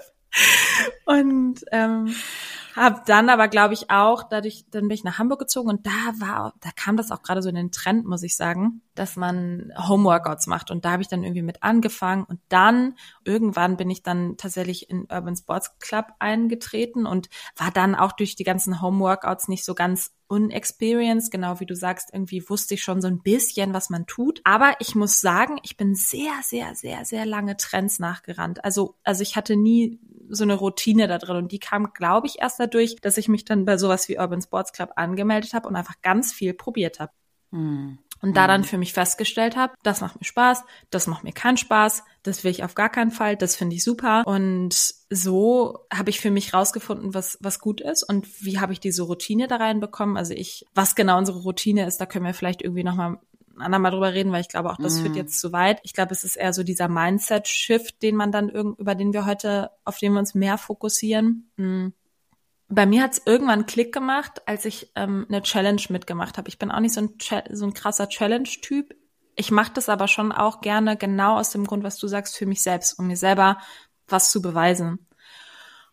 Und ähm, habe dann aber, glaube ich, auch, dadurch, dann bin ich nach Hamburg gezogen und da war, da kam das auch gerade so in den Trend, muss ich sagen, dass man Homeworkouts macht. Und da habe ich dann irgendwie mit angefangen. Und dann, irgendwann bin ich dann tatsächlich in Urban Sports Club eingetreten und war dann auch durch die ganzen Homeworkouts nicht so ganz unexperienced, genau wie du sagst, irgendwie wusste ich schon so ein bisschen, was man tut. Aber ich muss sagen, ich bin sehr, sehr, sehr, sehr lange Trends nachgerannt. Also, also ich hatte nie so eine Routine da drin und die kam, glaube ich, erst dadurch, dass ich mich dann bei sowas wie Urban Sports Club angemeldet habe und einfach ganz viel probiert habe. Mhm. Und da dann für mich festgestellt habe, das macht mir Spaß, das macht mir keinen Spaß, das will ich auf gar keinen Fall, das finde ich super. Und so habe ich für mich rausgefunden, was, was gut ist und wie habe ich diese Routine da reinbekommen. Also ich, was genau unsere Routine ist, da können wir vielleicht irgendwie nochmal andermal drüber reden, weil ich glaube auch, das mm. führt mhm. jetzt zu weit. Ich glaube, es ist eher so dieser Mindset-Shift, den man dann irgend, über den wir heute, auf den wir uns mehr fokussieren. Mm. Bei mir hat es irgendwann Klick gemacht, als ich ähm, eine Challenge mitgemacht habe. Ich bin auch nicht so ein, so ein krasser Challenge-Typ. Ich mache das aber schon auch gerne genau aus dem Grund, was du sagst, für mich selbst, um mir selber was zu beweisen.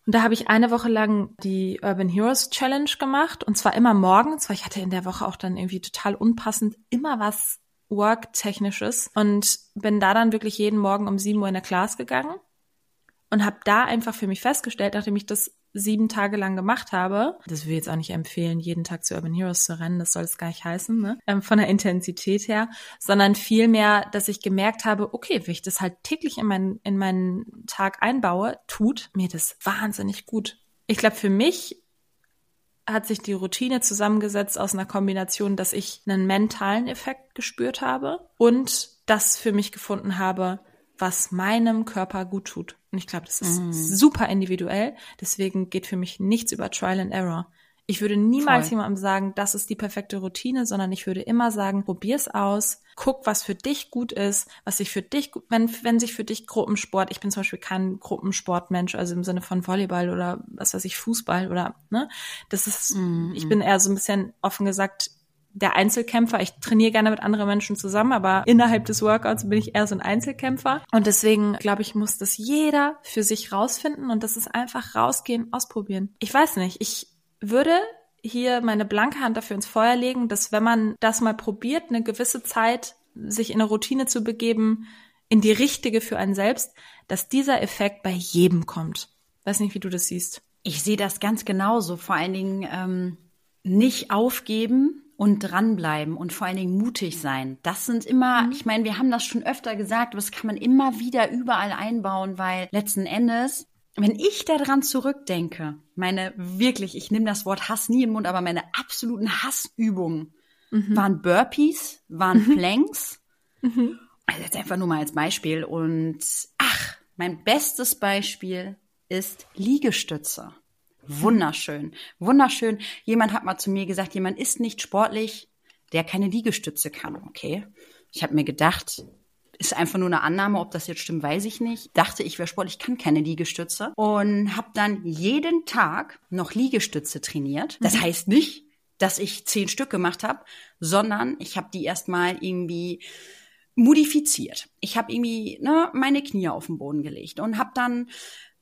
Und da habe ich eine Woche lang die Urban Heroes Challenge gemacht. Und zwar immer morgens, weil ich hatte in der Woche auch dann irgendwie total unpassend immer was Work-technisches. Und bin da dann wirklich jeden Morgen um sieben Uhr in der Class gegangen und habe da einfach für mich festgestellt, nachdem ich das sieben Tage lang gemacht habe, das will ich jetzt auch nicht empfehlen, jeden Tag zu Urban Heroes zu rennen, das soll es gar nicht heißen, ne? Ähm, von der Intensität her, sondern vielmehr, dass ich gemerkt habe, okay, wenn ich das halt täglich in meinen, in meinen Tag einbaue, tut mir das wahnsinnig gut. Ich glaube, für mich hat sich die Routine zusammengesetzt aus einer Kombination, dass ich einen mentalen Effekt gespürt habe und das für mich gefunden habe, was meinem Körper gut tut. Und ich glaube, das ist mm. super individuell. Deswegen geht für mich nichts über Trial and Error. Ich würde niemals Voll. jemandem sagen, das ist die perfekte Routine, sondern ich würde immer sagen, probier's aus, guck, was für dich gut ist, was sich für dich, wenn, wenn sich für dich Gruppensport, ich bin zum Beispiel kein Gruppensportmensch, also im Sinne von Volleyball oder was weiß ich, Fußball oder, ne, das ist, mm ich bin eher so ein bisschen offen gesagt, der Einzelkämpfer. Ich trainiere gerne mit anderen Menschen zusammen, aber innerhalb des Workouts bin ich eher so ein Einzelkämpfer. Und deswegen glaube ich, muss das jeder für sich rausfinden und das ist einfach rausgehen, ausprobieren. Ich weiß nicht, ich würde hier meine blanke Hand dafür ins Feuer legen, dass wenn man das mal probiert, eine gewisse Zeit sich in eine Routine zu begeben, in die richtige für einen selbst, dass dieser Effekt bei jedem kommt. Weiß nicht, wie du das siehst. Ich sehe das ganz genauso. Vor allen Dingen ähm, nicht aufgeben, und dranbleiben und vor allen Dingen mutig sein. Das sind immer, mhm. ich meine, wir haben das schon öfter gesagt, aber das kann man immer wieder überall einbauen, weil letzten Endes, wenn ich daran zurückdenke, meine wirklich, ich nehme das Wort Hass nie im Mund, aber meine absoluten Hassübungen mhm. waren Burpees, waren mhm. Planks. Mhm. Also jetzt einfach nur mal als Beispiel. Und ach, mein bestes Beispiel ist Liegestütze. Wunderschön, wunderschön. Jemand hat mal zu mir gesagt, jemand ist nicht sportlich, der keine Liegestütze kann. Okay. Ich habe mir gedacht, ist einfach nur eine Annahme, ob das jetzt stimmt, weiß ich nicht. Dachte, ich wäre sportlich, kann keine Liegestütze und habe dann jeden Tag noch Liegestütze trainiert. Das mhm. heißt nicht, dass ich zehn Stück gemacht habe, sondern ich habe die erstmal irgendwie modifiziert. Ich habe irgendwie ne, meine Knie auf den Boden gelegt und habe dann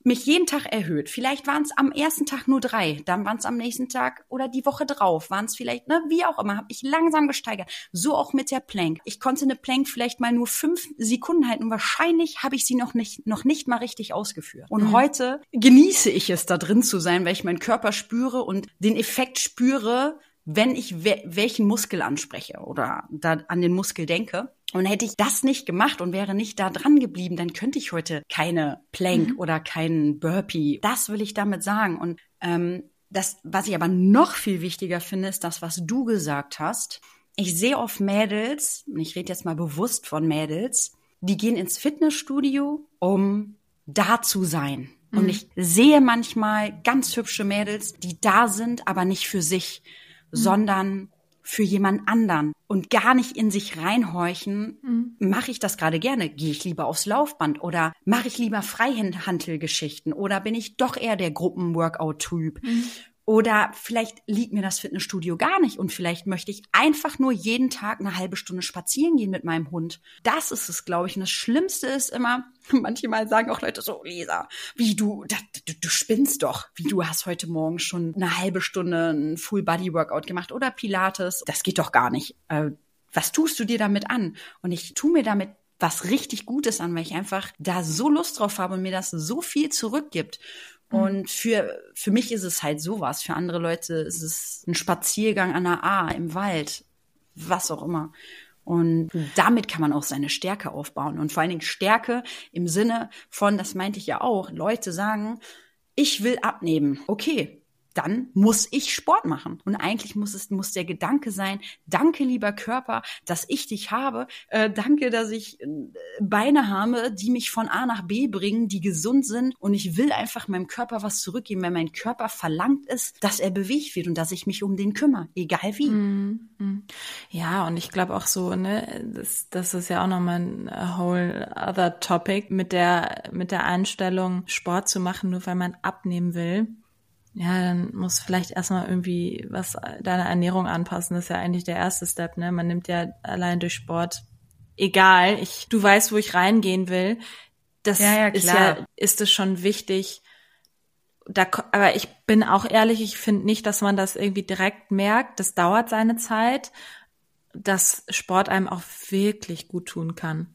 mich jeden Tag erhöht. Vielleicht waren es am ersten Tag nur drei, dann waren es am nächsten Tag oder die Woche drauf, waren es vielleicht, ne, wie auch immer, habe ich langsam gesteigert. So auch mit der Plank. Ich konnte eine Plank vielleicht mal nur fünf Sekunden halten und wahrscheinlich habe ich sie noch nicht, noch nicht mal richtig ausgeführt. Und mhm. heute genieße ich es, da drin zu sein, weil ich meinen Körper spüre und den Effekt spüre, wenn ich we welchen Muskel anspreche oder da an den Muskel denke. Und hätte ich das nicht gemacht und wäre nicht da dran geblieben, dann könnte ich heute keine Plank mhm. oder keinen Burpee. Das will ich damit sagen. Und ähm, das, was ich aber noch viel wichtiger finde, ist das, was du gesagt hast. Ich sehe oft Mädels, und ich rede jetzt mal bewusst von Mädels, die gehen ins Fitnessstudio, um da zu sein. Mhm. Und ich sehe manchmal ganz hübsche Mädels, die da sind, aber nicht für sich, mhm. Sondern für jemand anderen und gar nicht in sich reinhorchen, mhm. mache ich das gerade gerne? Gehe ich lieber aufs Laufband oder mache ich lieber Freihandelgeschichten oder bin ich doch eher der Gruppenworkout-Typ? Mhm. Oder vielleicht liegt mir das Fitnessstudio gar nicht und vielleicht möchte ich einfach nur jeden Tag eine halbe Stunde spazieren gehen mit meinem Hund. Das ist es, glaube ich. Und das Schlimmste ist immer, manchmal sagen auch Leute so, Lisa, wie du, da, du, du spinnst doch. Wie du hast heute Morgen schon eine halbe Stunde ein Full-Body-Workout gemacht oder Pilates. Das geht doch gar nicht. Äh, was tust du dir damit an? Und ich tu mir damit was richtig Gutes an, weil ich einfach da so Lust drauf habe und mir das so viel zurückgibt. Mhm. Und für, für mich ist es halt sowas. Für andere Leute ist es ein Spaziergang an der A im Wald, was auch immer. Und damit kann man auch seine Stärke aufbauen. Und vor allen Dingen Stärke im Sinne von, das meinte ich ja auch, Leute sagen, ich will abnehmen. Okay, dann muss ich Sport machen. Und eigentlich muss es muss der Gedanke sein: Danke, lieber Körper, dass ich dich habe. Äh, danke, dass ich äh, Beine habe, die mich von A nach B bringen, die gesund sind. Und ich will einfach meinem Körper was zurückgeben, wenn mein Körper verlangt ist, dass er bewegt wird und dass ich mich um den kümmere, egal wie. Mm, mm. Ja, und ich glaube auch so, ne, das, das ist ja auch nochmal ein whole other topic mit der mit der Einstellung, Sport zu machen, nur weil man abnehmen will ja, dann muss vielleicht erstmal irgendwie was deiner Ernährung anpassen. Das ist ja eigentlich der erste Step, ne? Man nimmt ja allein durch Sport, egal, ich, du weißt, wo ich reingehen will. Das ja, ja, ist ja, ist es schon wichtig. Da, aber ich bin auch ehrlich, ich finde nicht, dass man das irgendwie direkt merkt. Das dauert seine Zeit, dass Sport einem auch wirklich gut tun kann.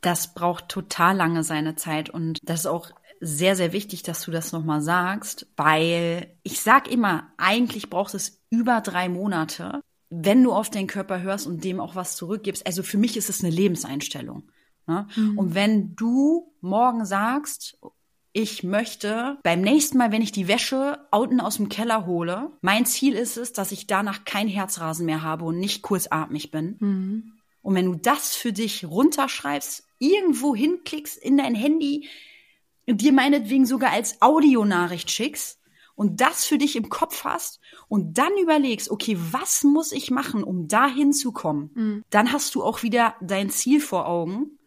Das braucht total lange seine Zeit und das ist auch sehr, sehr wichtig, dass du das nochmal sagst, weil ich sag immer, eigentlich braucht es über drei Monate, wenn du auf deinen Körper hörst und dem auch was zurückgibst. Also für mich ist es eine Lebenseinstellung. Ne? Mhm. Und wenn du morgen sagst, ich möchte beim nächsten Mal, wenn ich die Wäsche unten aus dem Keller hole, mein Ziel ist es, dass ich danach kein Herzrasen mehr habe und nicht kurzatmig bin. Mhm. Und wenn du das für dich runterschreibst, irgendwo hinklickst in dein Handy, dir meinetwegen sogar als Audionachricht schickst und das für dich im Kopf hast und dann überlegst, okay, was muss ich machen, um da hinzukommen, mhm. dann hast du auch wieder dein Ziel vor Augen.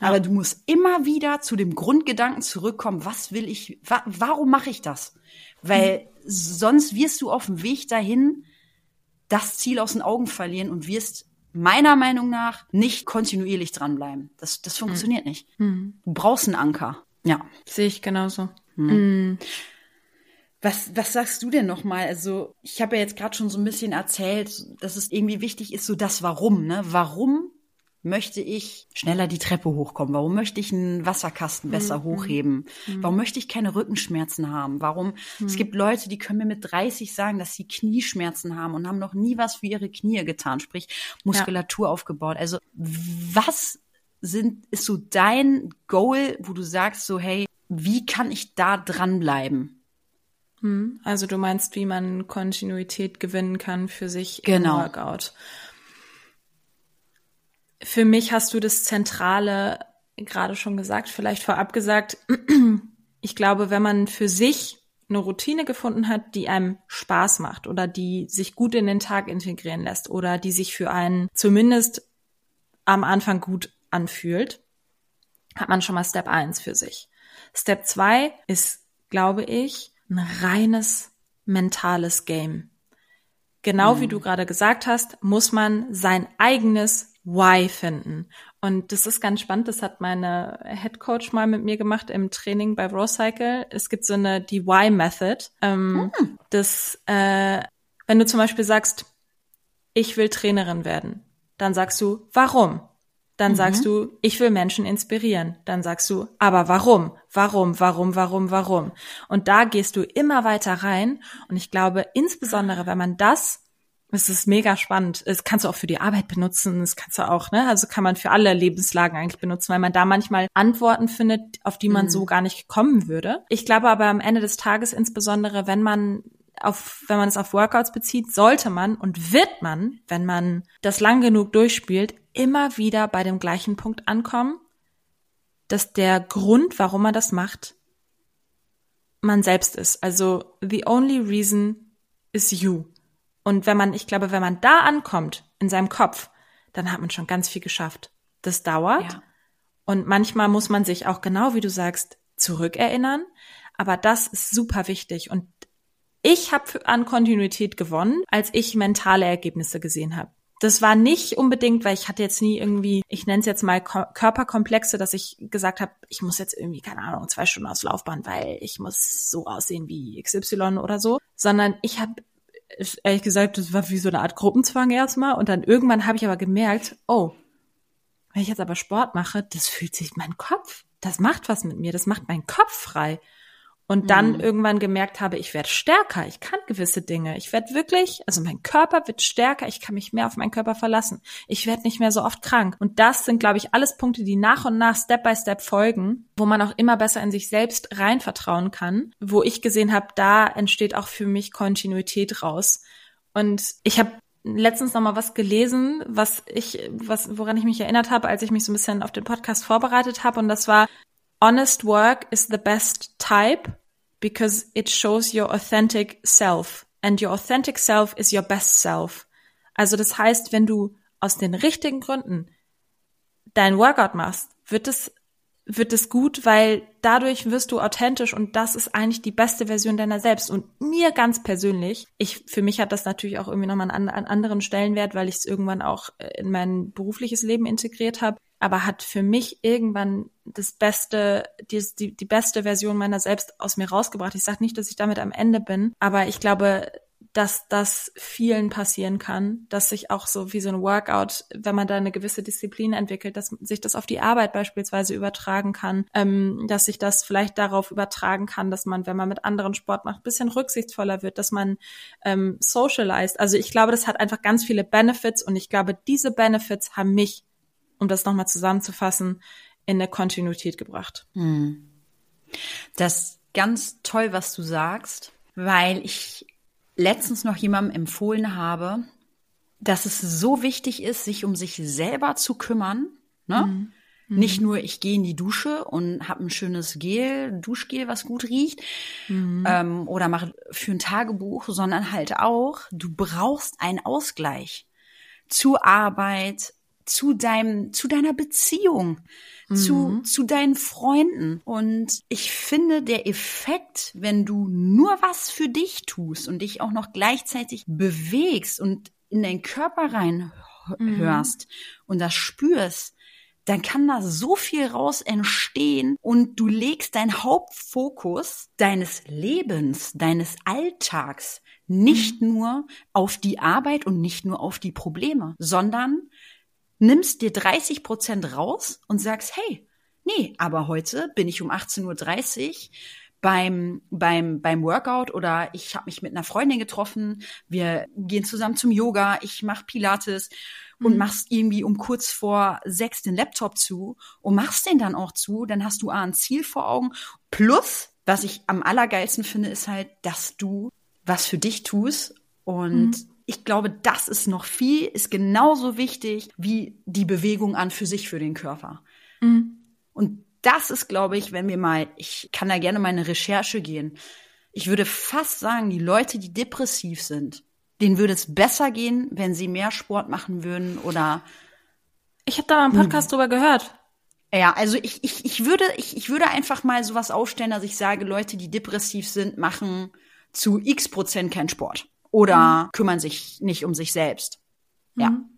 Ja. Aber du musst immer wieder zu dem Grundgedanken zurückkommen, was will ich, wa warum mache ich das? Weil mhm. sonst wirst du auf dem Weg dahin das Ziel aus den Augen verlieren und wirst meiner Meinung nach nicht kontinuierlich dranbleiben. Das, das funktioniert mhm. nicht. Mhm. Du brauchst einen Anker. Ja. Sehe ich genauso. Hm. Was, was sagst du denn nochmal? Also, ich habe ja jetzt gerade schon so ein bisschen erzählt, dass es irgendwie wichtig ist, so das Warum, ne? Warum möchte ich schneller die Treppe hochkommen? Warum möchte ich einen Wasserkasten besser mhm. hochheben? Mhm. Warum möchte ich keine Rückenschmerzen haben? Warum? Mhm. Es gibt Leute, die können mir mit 30 sagen, dass sie Knieschmerzen haben und haben noch nie was für ihre Knie getan, sprich Muskulatur ja. aufgebaut. Also was sind, ist so dein Goal, wo du sagst so, hey, wie kann ich da dranbleiben? Hm, also du meinst, wie man Kontinuität gewinnen kann für sich genau. im Workout. Für mich hast du das Zentrale gerade schon gesagt, vielleicht vorab gesagt. Ich glaube, wenn man für sich eine Routine gefunden hat, die einem Spaß macht oder die sich gut in den Tag integrieren lässt oder die sich für einen zumindest am Anfang gut anfühlt, hat man schon mal Step 1 für sich. Step 2 ist, glaube ich, ein reines mentales Game. Genau mhm. wie du gerade gesagt hast, muss man sein eigenes Why finden. Und das ist ganz spannend. Das hat meine Head Coach mal mit mir gemacht im Training bei Rowcycle. Es gibt so eine die Why Method. Ähm, mhm. Das, äh, wenn du zum Beispiel sagst, ich will Trainerin werden, dann sagst du, warum? Dann mhm. sagst du, ich will Menschen inspirieren. Dann sagst du, aber warum? Warum, warum, warum, warum? Und da gehst du immer weiter rein. Und ich glaube, insbesondere, wenn man das es ist mega spannend. Das kannst du auch für die Arbeit benutzen. Das kannst du auch, ne? Also kann man für alle Lebenslagen eigentlich benutzen, weil man da manchmal Antworten findet, auf die man mhm. so gar nicht kommen würde. Ich glaube aber am Ende des Tages, insbesondere wenn man auf, wenn man es auf Workouts bezieht, sollte man und wird man, wenn man das lang genug durchspielt, immer wieder bei dem gleichen Punkt ankommen, dass der Grund, warum man das macht, man selbst ist. Also the only reason is you. Und wenn man, ich glaube, wenn man da ankommt in seinem Kopf, dann hat man schon ganz viel geschafft. Das dauert. Ja. Und manchmal muss man sich auch genau wie du sagst zurückerinnern. Aber das ist super wichtig. Und ich habe an Kontinuität gewonnen, als ich mentale Ergebnisse gesehen habe. Das war nicht unbedingt, weil ich hatte jetzt nie irgendwie, ich nenne es jetzt mal Körperkomplexe, dass ich gesagt habe, ich muss jetzt irgendwie, keine Ahnung, zwei Stunden aufs Laufband, weil ich muss so aussehen wie XY oder so, sondern ich habe ehrlich gesagt, das war wie so eine Art Gruppenzwang erstmal und dann irgendwann habe ich aber gemerkt, oh, wenn ich jetzt aber Sport mache, das fühlt sich mein Kopf, das macht was mit mir, das macht meinen Kopf frei. Und dann mhm. irgendwann gemerkt habe, ich werde stärker, ich kann gewisse Dinge. Ich werde wirklich, also mein Körper wird stärker, ich kann mich mehr auf meinen Körper verlassen. Ich werde nicht mehr so oft krank. Und das sind, glaube ich, alles Punkte, die nach und nach Step by Step folgen, wo man auch immer besser in sich selbst rein vertrauen kann, wo ich gesehen habe, da entsteht auch für mich Kontinuität raus. Und ich habe letztens noch mal was gelesen, was ich, was, woran ich mich erinnert habe, als ich mich so ein bisschen auf den Podcast vorbereitet habe. Und das war honest work is the best type because it shows your authentic self. And your authentic self is your best self. Also das heißt, wenn du aus den richtigen Gründen dein Workout machst, wird es wird es gut, weil dadurch wirst du authentisch und das ist eigentlich die beste Version deiner selbst. Und mir ganz persönlich, ich, für mich hat das natürlich auch irgendwie nochmal einen, einen anderen Stellenwert, weil ich es irgendwann auch äh, in mein berufliches Leben integriert habe, aber hat für mich irgendwann das beste, die, die, die beste Version meiner selbst aus mir rausgebracht. Ich sage nicht, dass ich damit am Ende bin, aber ich glaube, dass das vielen passieren kann, dass sich auch so wie so ein Workout, wenn man da eine gewisse Disziplin entwickelt, dass sich das auf die Arbeit beispielsweise übertragen kann, ähm, dass sich das vielleicht darauf übertragen kann, dass man, wenn man mit anderen Sport macht, bisschen rücksichtsvoller wird, dass man ähm, socialized. Also ich glaube, das hat einfach ganz viele Benefits und ich glaube, diese Benefits haben mich, um das nochmal zusammenzufassen, in eine Kontinuität gebracht. Hm. Das ist ganz toll, was du sagst, weil ich letztens noch jemandem empfohlen habe, dass es so wichtig ist, sich um sich selber zu kümmern. Ne? Mhm. mhm. Nicht nur, ich gehe in die Dusche und habe ein schönes Gel, Duschgel, was gut riecht, mhm. ähm, oder mache für ein Tagebuch, sondern halt auch, du brauchst einen Ausgleich zur Arbeit, zu deinem, zu deiner Beziehung mhm. zu, zu deinen Freunden. Und ich finde, der Effekt, wenn du nur was für dich tust und dich auch noch gleichzeitig bewegst und in deinen Körper rein hörst mhm. und das spürst, dann kann da so viel raus entstehen und du legst deinen Hauptfokus deines Lebens, deines Alltags nicht mhm. nur auf die Arbeit und nicht nur auf die Probleme, sondern nimmst dir 30 Prozent raus und sagst, hey, nee, aber heute bin ich um 18.30 Uhr beim, beim, beim Workout oder ich habe mich mit einer Freundin getroffen, wir gehen zusammen zum Yoga, ich mache Pilates und mhm. machst irgendwie um kurz vor sechs den Laptop zu und machst den dann auch zu, dann hast du A, ein Ziel vor Augen. Plus, was ich am allergeilsten finde, ist halt, dass du was für dich tust und mhm ich glaube, das ist noch viel, ist genauso wichtig wie die Bewegung an für sich für den Körper. Mhm. Und das ist, glaube ich, wenn wir mal, ich kann da gerne meine Recherche gehen. Ich würde fast sagen, die Leute, die depressiv sind, denen würde es besser gehen, wenn sie mehr Sport machen würden oder. Ich habe da mal einen Podcast drüber gehört. Ja, also ich, ich, ich würde, ich, ich würde einfach mal sowas aufstellen, dass ich sage, Leute, die depressiv sind, machen zu x Prozent keinen Sport oder mhm. kümmern sich nicht um sich selbst. Ja. Mhm.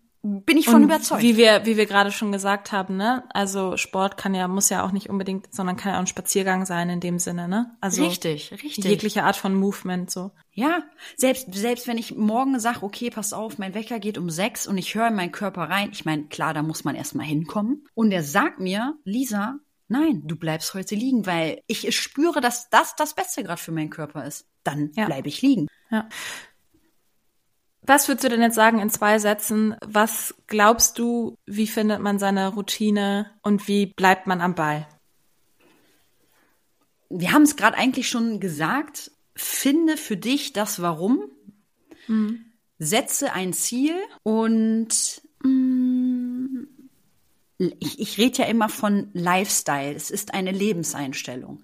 Bin ich von und überzeugt. Wie wir, wie wir gerade schon gesagt haben, ne? Also Sport kann ja, muss ja auch nicht unbedingt, sondern kann ja auch ein Spaziergang sein in dem Sinne, ne? Also richtig, richtig. Jegliche Art von Movement so. Ja, selbst, selbst wenn ich morgen sage, okay, pass auf, mein Wecker geht um sechs und ich höre in meinen Körper rein, ich meine, klar, da muss man erstmal hinkommen. Und er sagt mir, Lisa, nein, du bleibst heute liegen, weil ich spüre, dass das das Beste gerade für meinen Körper ist. Dann ja. bleibe ich liegen. Ja. Was würdest du denn jetzt sagen in zwei Sätzen? Was glaubst du, wie findet man seine Routine und wie bleibt man am Ball? Wir haben es gerade eigentlich schon gesagt. Finde für dich das Warum. Mhm. Setze ein Ziel und mh, mm, ich, ich rede ja immer von Lifestyle. Es ist eine Lebenseinstellung.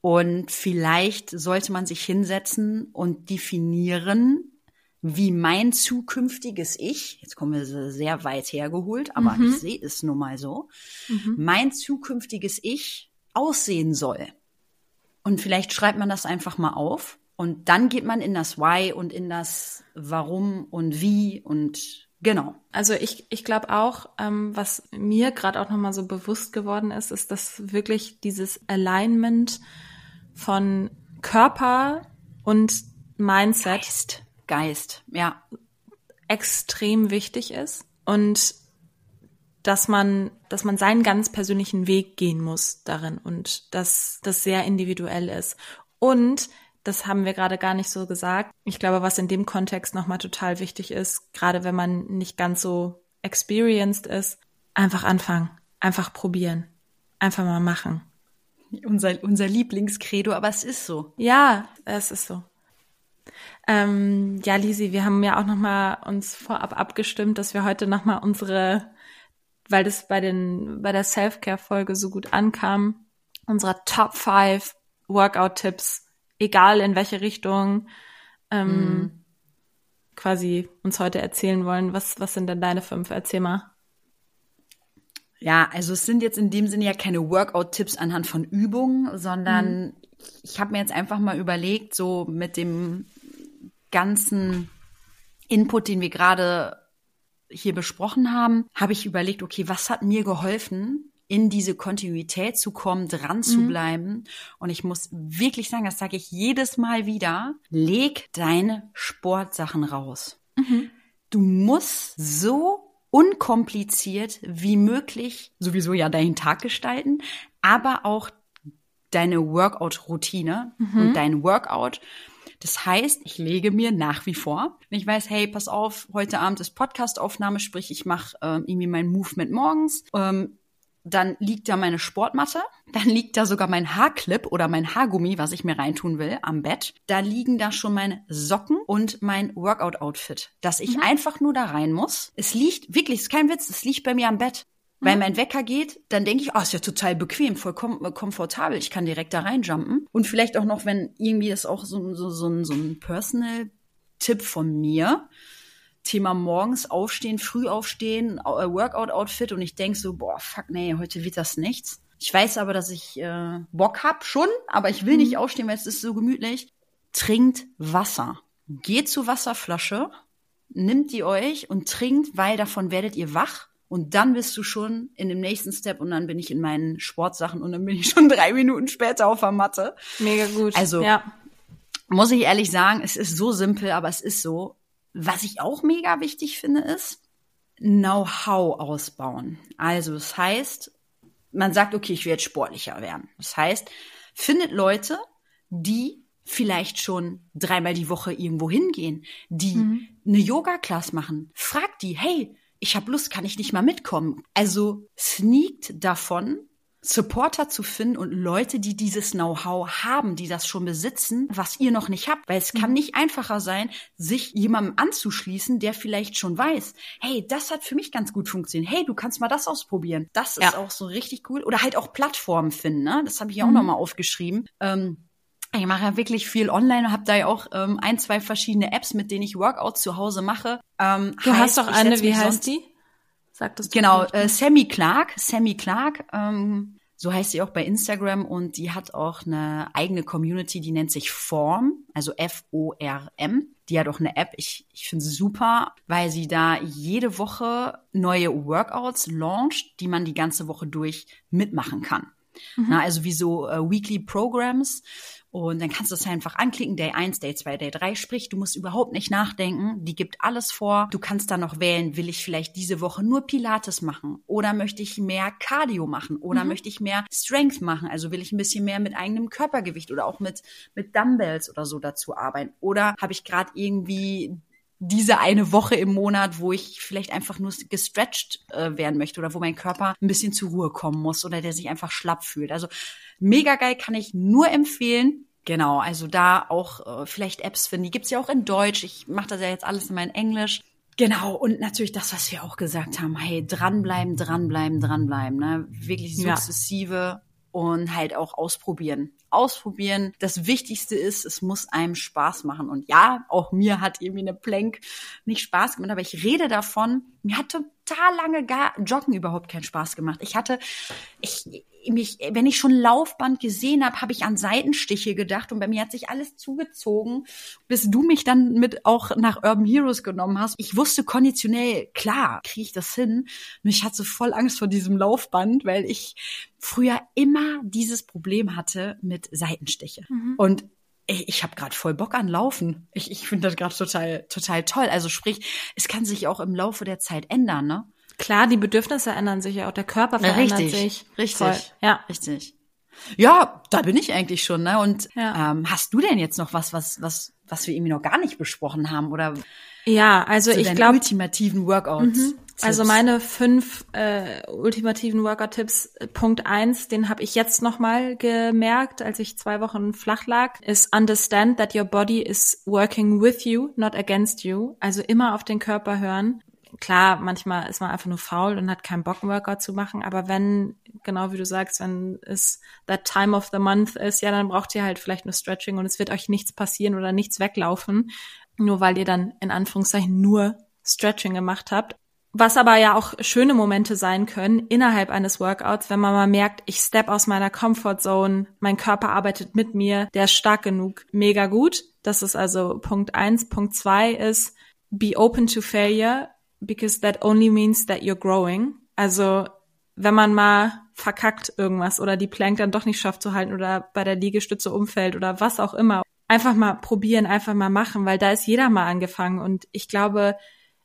Und vielleicht sollte man sich hinsetzen und definieren, wie mein zukünftiges Ich, jetzt kommen wir sehr weit hergeholt, aber mhm. ich sehe es nun mal so, mhm. mein zukünftiges Ich aussehen soll. Und vielleicht schreibt man das einfach mal auf und dann geht man in das Why und in das Warum und Wie und genau. Also ich, ich glaube auch, ähm, was mir gerade auch nochmal so bewusst geworden ist, ist, dass wirklich dieses Alignment von Körper und Mindset Geist. Geist, ja. Extrem wichtig ist und dass man, dass man seinen ganz persönlichen Weg gehen muss darin und dass das sehr individuell ist. Und das haben wir gerade gar nicht so gesagt. Ich glaube, was in dem Kontext nochmal total wichtig ist, gerade wenn man nicht ganz so experienced ist, einfach anfangen, einfach probieren, einfach mal machen. Unser, unser Lieblingskredo, aber es ist so. Ja, es ist so. Ähm, ja, Lisi, wir haben ja auch noch mal uns vorab abgestimmt, dass wir heute noch mal unsere, weil das bei den bei der Self-Care-Folge so gut ankam, unserer Top 5 Workout-Tipps, egal in welche Richtung, ähm, mm. quasi uns heute erzählen wollen. Was was sind denn deine fünf? Erzähl mal. Ja, also es sind jetzt in dem Sinne ja keine Workout-Tipps anhand von Übungen, sondern mhm. ich habe mir jetzt einfach mal überlegt, so mit dem ganzen Input, den wir gerade hier besprochen haben, habe ich überlegt, okay, was hat mir geholfen, in diese Kontinuität zu kommen, dran zu mhm. bleiben. Und ich muss wirklich sagen, das sage ich jedes Mal wieder, leg deine Sportsachen raus. Mhm. Du musst so unkompliziert wie möglich sowieso ja deinen Tag gestalten, aber auch deine Workout-Routine mhm. und dein Workout das heißt, ich lege mir nach wie vor, wenn ich weiß, hey, pass auf, heute Abend ist Podcastaufnahme, sprich, ich mache ähm, irgendwie mein Movement morgens. Ähm, dann liegt da meine Sportmatte, dann liegt da sogar mein Haarclip oder mein Haargummi, was ich mir reintun will, am Bett. Da liegen da schon meine Socken und mein Workout-Outfit, dass ich mhm. einfach nur da rein muss. Es liegt, wirklich, ist kein Witz, es liegt bei mir am Bett. Weil hm? mein Wecker geht, dann denke ich, oh, ist ja total bequem, voll kom äh, komfortabel. Ich kann direkt da reinjumpen. Und vielleicht auch noch, wenn irgendwie das auch so, so, so, ein, so ein Personal-Tipp von mir. Thema morgens aufstehen, früh aufstehen, äh, Workout-Outfit und ich denk so, boah, fuck, nee, heute wird das nichts. Ich weiß aber, dass ich äh, Bock hab schon, aber ich will mhm. nicht aufstehen, weil es ist so gemütlich. Trinkt Wasser. Geht zur Wasserflasche, nimmt die euch und trinkt, weil davon werdet ihr wach und dann bist du schon in dem nächsten Step und dann bin ich in meinen Sportsachen und dann bin ich schon drei Minuten später auf der Matte. Mega gut. Also ja. muss ich ehrlich sagen, es ist so simpel, aber es ist so. Was ich auch mega wichtig finde, ist Know-how ausbauen. Also das heißt, man sagt, okay, ich will jetzt sportlicher werden. Das heißt, findet Leute, die vielleicht schon dreimal die Woche irgendwo hingehen, die mhm. eine Yoga-Class machen. Frag die, hey, ich habe Lust, kann ich nicht mal mitkommen? Also sneakt davon, Supporter zu finden und Leute, die dieses Know-how haben, die das schon besitzen, was ihr noch nicht habt. Weil es kann mhm. nicht einfacher sein, sich jemandem anzuschließen, der vielleicht schon weiß, hey, das hat für mich ganz gut funktioniert. Hey, du kannst mal das ausprobieren. Das ja. ist auch so richtig cool. Oder halt auch Plattformen finden, ne? Das habe ich auch mhm. nochmal aufgeschrieben. Ähm, ich mache ja wirklich viel online und habe da ja auch ähm, ein, zwei verschiedene Apps, mit denen ich Workouts zu Hause mache. Ähm, du heißt, hast doch eine, wie heißt die? Sagtest du genau, äh, Sammy Clark. Sammy Clark, ähm, so heißt sie auch bei Instagram und die hat auch eine eigene Community, die nennt sich Form, also F-O-R-M. Die hat auch eine App. Ich, ich finde sie super, weil sie da jede Woche neue Workouts launcht, die man die ganze Woche durch mitmachen kann. Mhm. Na, also wie so äh, Weekly Programs. Und dann kannst du das einfach anklicken, Day 1, Day 2, Day 3. Sprich, du musst überhaupt nicht nachdenken. Die gibt alles vor. Du kannst dann noch wählen, will ich vielleicht diese Woche nur Pilates machen? Oder möchte ich mehr Cardio machen? Oder mhm. möchte ich mehr Strength machen? Also will ich ein bisschen mehr mit eigenem Körpergewicht oder auch mit, mit Dumbbells oder so dazu arbeiten? Oder habe ich gerade irgendwie diese eine Woche im Monat, wo ich vielleicht einfach nur gestretched äh, werden möchte oder wo mein Körper ein bisschen zur Ruhe kommen muss oder der sich einfach schlapp fühlt. Also mega geil kann ich nur empfehlen. Genau, also da auch äh, vielleicht Apps finden. Die gibt's ja auch in Deutsch. Ich mache das ja jetzt alles in mein Englisch. Genau, und natürlich das, was wir auch gesagt haben. Hey, dranbleiben, dranbleiben, dranbleiben. Ne? Wirklich sukzessive ja. Und halt auch ausprobieren ausprobieren. Das Wichtigste ist, es muss einem Spaß machen. Und ja, auch mir hat irgendwie eine Plank nicht Spaß gemacht, aber ich rede davon, mir hat total lange gar Joggen überhaupt keinen Spaß gemacht. Ich hatte, ich, mich, wenn ich schon Laufband gesehen habe, habe ich an Seitenstiche gedacht und bei mir hat sich alles zugezogen, bis du mich dann mit auch nach Urban Heroes genommen hast. Ich wusste konditionell, klar, kriege ich das hin. Nur ich hatte voll Angst vor diesem Laufband, weil ich früher immer dieses Problem hatte mit Seitenstiche. Mhm. Und ich, ich habe gerade voll Bock an Laufen. Ich, ich finde das gerade total, total toll. Also sprich, es kann sich auch im Laufe der Zeit ändern, ne? Klar, die Bedürfnisse ändern sich ja auch, der Körper verändert richtig, sich. Richtig, voll. ja. Richtig. Ja, da bin ich eigentlich schon, ne? Und Ja. ähm, hast du denn jetzt noch was, was, was, was wir irgendwie noch gar nicht besprochen haben? Oder Ja, also so ich glaube, ultimativen Workouts? Also Tipps? meine fünf äh, ultimativen Workout-Tipps, äh, Punkt eins, den habe ich jetzt nochmal gemerkt, als ich zwei Wochen flach lag, ist understand that your body is working with you, not against you. Also immer auf den Körper hören. Klar, manchmal ist man einfach nur faul und hat keinen Bock, einen Workout zu machen, aber wenn, genau wie du sagst, wenn es that time of the month ist, ja, dann braucht ihr halt vielleicht nur Stretching und es wird euch nichts passieren oder nichts weglaufen, nur weil ihr dann in Anführungszeichen nur Stretching gemacht habt. Was aber ja auch schöne Momente sein können innerhalb eines Workouts, wenn man mal merkt, ich step aus meiner Comfort Zone, mein Körper arbeitet mit mir, der ist stark genug, mega gut. Das ist also Punkt eins. Punkt zwei ist, be open to failure, because that only means that you're growing. Also, wenn man mal verkackt irgendwas oder die Plank dann doch nicht schafft zu halten oder bei der Liegestütze umfällt oder was auch immer, einfach mal probieren, einfach mal machen, weil da ist jeder mal angefangen und ich glaube,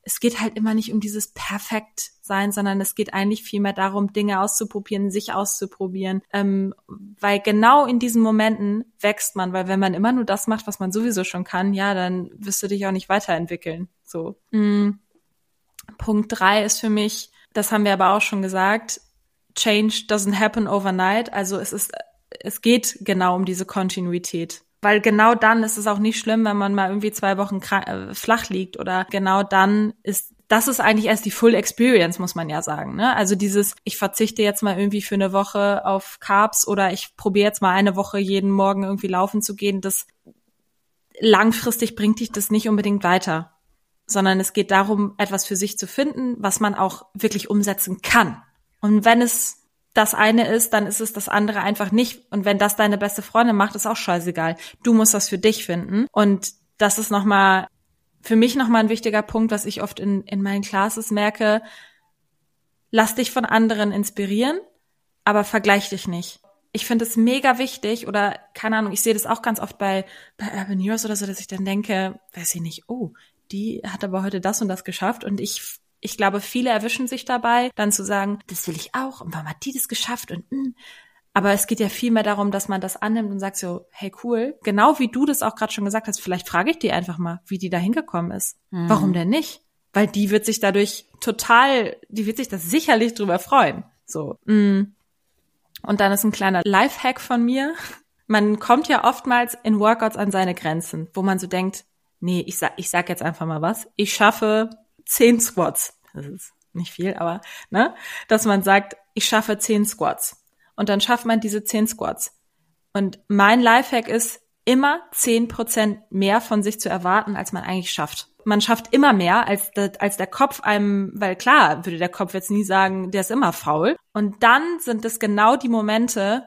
es geht halt immer nicht um dieses perfekt sein, sondern es geht eigentlich vielmehr darum, Dinge auszuprobieren, sich auszuprobieren, ähm, weil genau in diesen Momenten wächst man, weil wenn man immer nur das macht, was man sowieso schon kann, ja, dann wirst du dich auch nicht weiterentwickeln. So. Mm. Punkt drei ist für mich, das haben wir aber auch schon gesagt, Change doesn't happen overnight. Also es ist, es geht genau um diese Kontinuität. Weil genau dann ist es auch nicht schlimm, wenn man mal irgendwie zwei Wochen äh, flach liegt oder genau dann ist das ist eigentlich erst die Full Experience, muss man ja sagen. Ne? Also dieses, ich verzichte jetzt mal irgendwie für eine Woche auf Carbs oder ich probiere jetzt mal eine Woche jeden Morgen irgendwie laufen zu gehen, das langfristig bringt dich das nicht unbedingt weiter. Sondern es geht darum, etwas für sich zu finden, was man auch wirklich umsetzen kann. Und wenn es das eine ist, dann ist es das andere einfach nicht. Und wenn das deine beste Freundin macht, ist auch scheißegal. Du musst das für dich finden. Und das ist nochmal, für mich nochmal ein wichtiger Punkt, was ich oft in, in meinen Classes merke. Lass dich von anderen inspirieren, aber vergleich dich nicht. Ich finde es mega wichtig oder keine Ahnung, ich sehe das auch ganz oft bei, bei Urban Heroes oder so, dass ich dann denke, weiß ich nicht, oh, die hat aber heute das und das geschafft und ich ich glaube, viele erwischen sich dabei, dann zu sagen, das will ich auch und warum hat die das geschafft und mh. aber es geht ja viel mehr darum, dass man das annimmt und sagt so, hey cool, genau wie du das auch gerade schon gesagt hast, vielleicht frage ich die einfach mal, wie die da hingekommen ist. Mhm. Warum denn nicht? Weil die wird sich dadurch total, die wird sich das sicherlich drüber freuen. So. mm. Und dann ist ein kleiner Lifehack von mir. Man kommt ja oftmals in Workouts an seine Grenzen, wo man so denkt, nee, ich sag, ich sag jetzt einfach mal was. Ich schaffe zehn Squats. Das ist nicht viel, aber, ne? Dass man sagt, ich schaffe zehn Squats. Und dann schafft man diese zehn Squats. Und mein Lifehack ist, immer zehn Prozent mehr von sich zu erwarten, als man eigentlich schafft. Man schafft immer mehr, als, als der Kopf einem, weil klar, würde der Kopf jetzt nie sagen, der ist immer faul. Und dann sind es genau die Momente,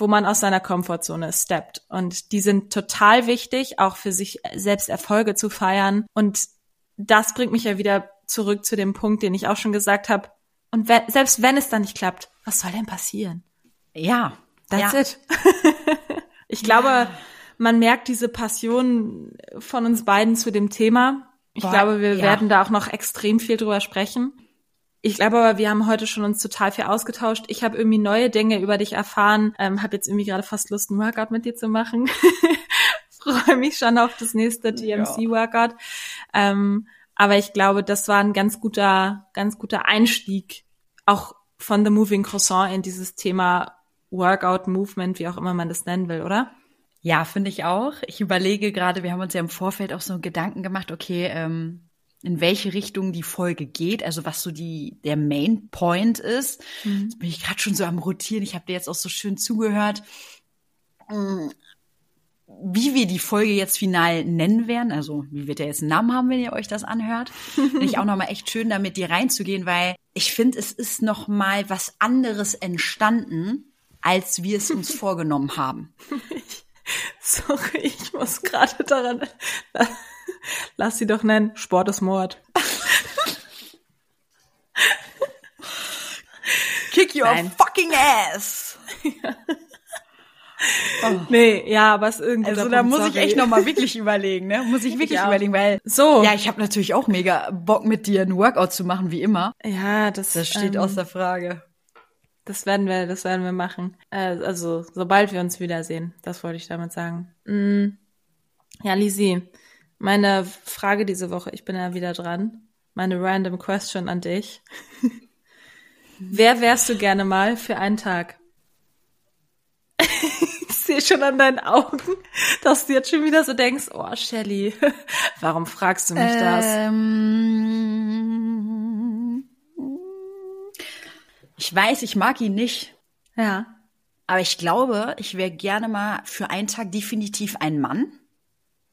wo man aus seiner Komfortzone steppt. Und die sind total wichtig, auch für sich selbst Erfolge zu feiern. Und das bringt mich ja wieder zurück zu dem Punkt, den ich auch schon gesagt habe. Und wenn, selbst wenn es dann nicht klappt, was soll denn passieren? Ja. That's ja. it. ich glaube, man merkt diese Passion von uns beiden zu dem Thema. Ich Boah, glaube, wir ja. werden da auch noch extrem viel drüber sprechen. Ich glaube aber, wir haben heute schon uns total viel ausgetauscht. Ich habe irgendwie neue Dinge über dich erfahren. Ähm, habe jetzt irgendwie gerade fast Lust, einen Workout mit dir zu machen. Freue mich schon auf das nächste TMC-Workout. Ähm, aber ich glaube, das war ein ganz guter, ganz guter Einstieg, auch von The Moving Croissant in dieses Thema Workout, Movement, wie auch immer man das nennen will, oder? Ja, finde ich auch. Ich überlege gerade, wir haben uns ja im Vorfeld auch so Gedanken gemacht, okay, ähm, in welche Richtung die Folge geht, also was so die der Main Point ist. Jetzt bin ich gerade schon so am rotieren. Ich habe dir jetzt auch so schön zugehört. Mm, Wie wir die Folge jetzt final nennen werden, also wie wird der jetzt einen Namen haben, wenn ihr euch das anhört, finde ich auch nochmal echt schön, damit dir reinzugehen, weil ich finde, es ist noch mal was anderes entstanden, als wir es uns vorgenommen haben. Sorry, ich muss gerade daran. Lass sie doch nennen. Sport ist Mord. Kick your Nein. fucking ass! Nee, ja, aber es irgendwie. Also da muss ich echt noch mal wirklich überlegen, ne? Muss ich wirklich Ich überlegen, weil So. ja, ich habe natürlich auch mega Bock mit dir ein Workout zu machen, wie immer. Ja, das, Das steht ähm, außer Frage. Das werden wir, das werden wir machen. Äh, also, sobald wir uns wiedersehen. Das wollte ich damit sagen. Mm. Ja, Lisi, meine Frage diese Woche, ich bin ja wieder dran. Meine random question an dich. Wer wärst du gerne mal für einen Tag? ich sehe schon an deinen Augen, dass du jetzt schon wieder so denkst, oh Shelly, warum fragst du mich das? Ähm, ich weiß, ich mag ihn nicht, Ja. aber ich glaube, ich wäre gerne mal für einen Tag definitiv ein Mann.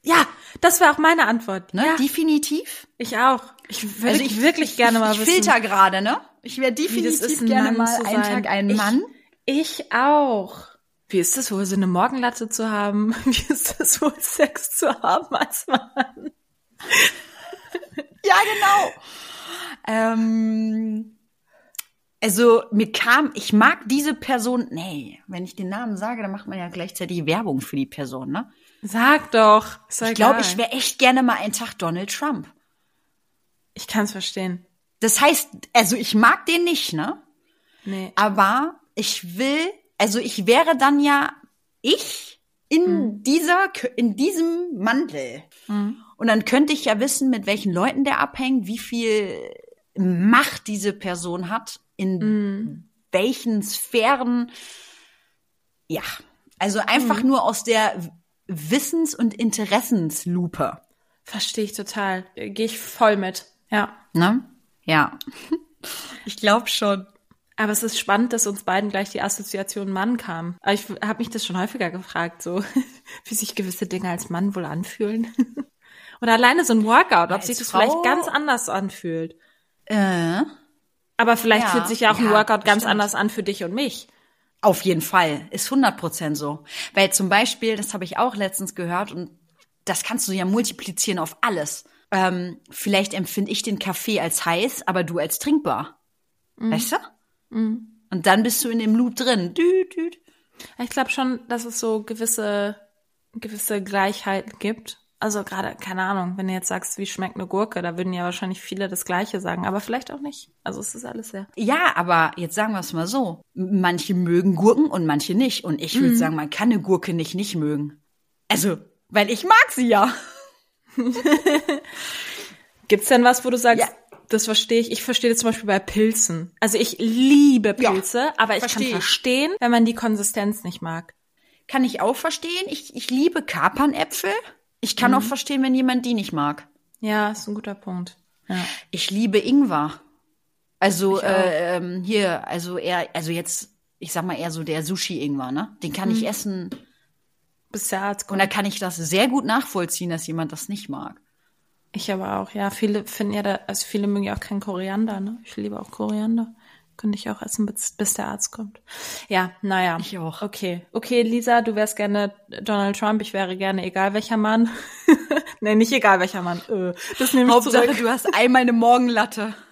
Ja, das war auch meine Antwort. Ne? Ja, Definitiv. ich auch. Ich würde wirklich gerne mal ich wissen. filter gerade, ne? Ich wäre definitiv ein gerne Mann mal einen. Tag ein Ich- Mann. Ich auch. Wie ist das wohl, so eine Morgenlatte zu haben? Wie ist das wohl, Sex zu haben als Mann? Ja, genau. Ähm, also mir kam, ich mag diese Person, nee, wenn ich den Namen sage, dann macht man ja gleichzeitig Werbung für die Person, ne? Sag doch. Ich glaube, ich wäre echt gerne mal einen Tag Donald Trump. Ich kann's verstehen. Das heißt, also ich mag den nicht, ne? Nee. Aber ich will, also ich wäre dann ja ich in dieser, in diesem Mantel. Und dann könnte ich ja wissen, mit welchen Leuten der abhängt, wie viel Macht diese Person hat, in welchen Sphären. Ja, also einfach nur aus der Wissens- und Interessenslupe. Verstehe ich total. Gehe ich voll mit. Ja. Ne? Ja. Ich glaube schon. Aber es ist spannend, dass uns beiden gleich die Assoziation Mann kam. Aber ich habe mich das schon häufiger gefragt, so wie sich gewisse Dinge als Mann wohl anfühlen. Oder alleine so ein Workout, ob Als sich das Frau- vielleicht ganz anders anfühlt. Äh, Aber vielleicht Ja, fühlt sich ja auch ein ja, Workout ganz bestimmt. anders an für dich und mich. Auf jeden Fall. Ist 100 Prozent so. Weil zum Beispiel, das habe ich auch letztens gehört und das kannst du ja multiplizieren auf alles. Ähm, vielleicht empfinde ich den Kaffee als heiß, aber du als trinkbar. Weißt du? Und dann bist du in dem Loop drin. Düt, düt. Ich glaube schon, dass es so gewisse, gewisse Gleichheiten gibt. Also gerade, keine Ahnung, wenn du jetzt sagst, wie schmeckt eine Gurke, da würden ja wahrscheinlich viele das Gleiche sagen, aber vielleicht auch nicht. Also es ist alles sehr. Ja, aber jetzt sagen wir es mal so. Manche mögen Gurken und manche nicht. Und ich würde sagen, man kann eine Gurke nicht nicht mögen. Also, weil ich mag sie ja. Gibt's denn was, wo du sagst, Ja. das verstehe ich? Ich verstehe das zum Beispiel bei Pilzen. Also ich liebe Ja, Pilze, aber ich versteh kann verstehen, wenn man die Konsistenz nicht mag. Kann ich auch verstehen. Ich, ich liebe Kapernäpfel. Ich kann auch verstehen, wenn jemand die nicht mag. Ja, ist ein guter Punkt. Ja. Ich liebe Ingwer. Also äh, ähm, hier, also eher, also jetzt, ich sag mal eher so der Sushi-Ingwer, ne? Den kann ich essen Bis der Arzt und kommt. da kann ich das sehr gut nachvollziehen, dass jemand das nicht mag. Ich aber auch, ja. Viele finden ja da, also viele mögen ja auch keinen Koriander, ne? Ich liebe auch Koriander. Könnte ich auch essen, bis, bis der Arzt kommt. Ja, naja. Ich auch. Okay. Okay, Lisa, du wärst gerne Donald Trump, ich wäre gerne egal welcher Mann. nee, nicht egal welcher Mann. Äh, das nehme ich Hauptsache, zurück. du hast einmal eine Morgenlatte.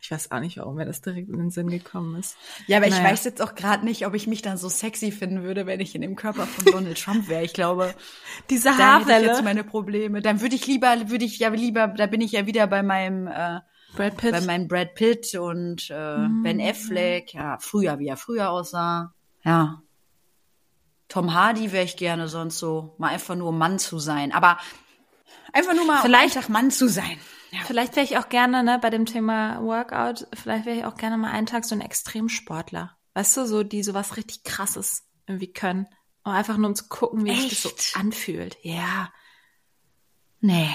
Ich weiß auch nicht, warum mir das direkt in den Sinn gekommen ist. Ja, aber ich Naja. weiß jetzt auch gerade nicht, ob ich mich dann so sexy finden würde, wenn ich in dem Körper von Donald Trump wäre. Ich glaube, Diese da hätte ich Haarwelle. jetzt meine Probleme. Dann würde ich lieber, würde ich ja lieber, da bin ich ja wieder bei meinem äh, Brad Pitt. bei meinem Brad Pitt und äh, Ben Affleck, ja, früher, wie er früher aussah. Ja. Tom Hardy wäre ich gerne sonst so, mal einfach nur Mann zu sein. Aber einfach nur mal Vielleicht- einfach Mann zu sein. Ja. Vielleicht wäre ich auch gerne, ne, bei dem Thema Workout, vielleicht wäre ich auch gerne mal einen Tag so ein Extremsportler. Weißt du, so, die sowas richtig krasses irgendwie können. Und einfach nur um zu gucken, wie sich das Echt? so anfühlt. Ja. Nee.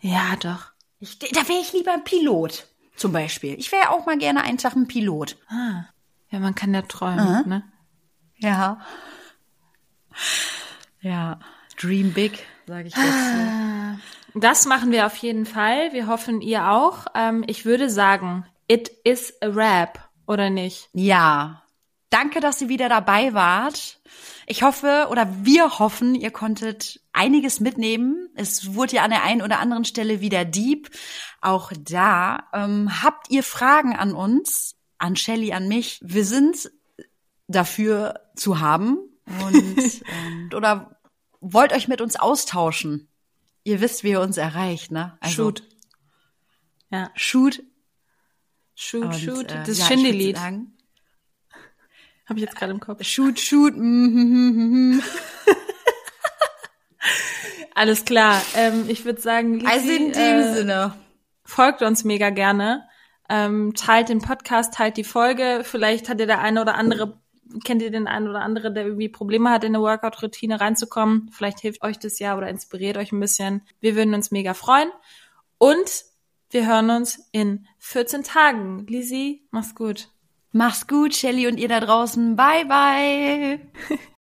Ja, doch. Ich, da wäre ich lieber ein Pilot, zum Beispiel. Ich wäre auch mal gerne einen Tag ein Pilot. Ah. Ja, man kann ja träumen, ne? Ja. Ja. Dream big, sage ich dazu. Das machen wir auf jeden Fall. Wir hoffen, ihr auch. Ähm, ich würde sagen, it is a rap, oder nicht? Ja. Danke, dass ihr wieder dabei wart. Ich hoffe oder wir hoffen, ihr konntet einiges mitnehmen. Es wurde ja an der einen oder anderen Stelle wieder deep. Auch da ähm, habt ihr Fragen an uns, an Shelly, an mich. Wir sind dafür zu haben und ähm, oder wollt euch mit uns austauschen. Ihr wisst, wie ihr uns erreicht, ne? Shoot. Ja. Shoot Shoot, Und, shoot. äh, das ja, sagen, Habe ich jetzt gerade im Kopf. Shoot, shoot. Mm, mm, mm. Alles klar. Ähm, ich würde sagen, Lizzie, Also in dem äh, Sinne. folgt uns mega gerne. Ähm, teilt den Podcast, teilt die Folge. Vielleicht hat ihr der eine oder andere, kennt ihr den einen oder andere, der irgendwie Probleme hat, in eine Workout-Routine reinzukommen. Vielleicht hilft euch das ja oder inspiriert euch ein bisschen. Wir würden uns mega freuen. Und wir hören uns in 14 Tagen. Lisi, mach's gut. Mach's gut, Shelly und ihr da draußen. Bye, bye.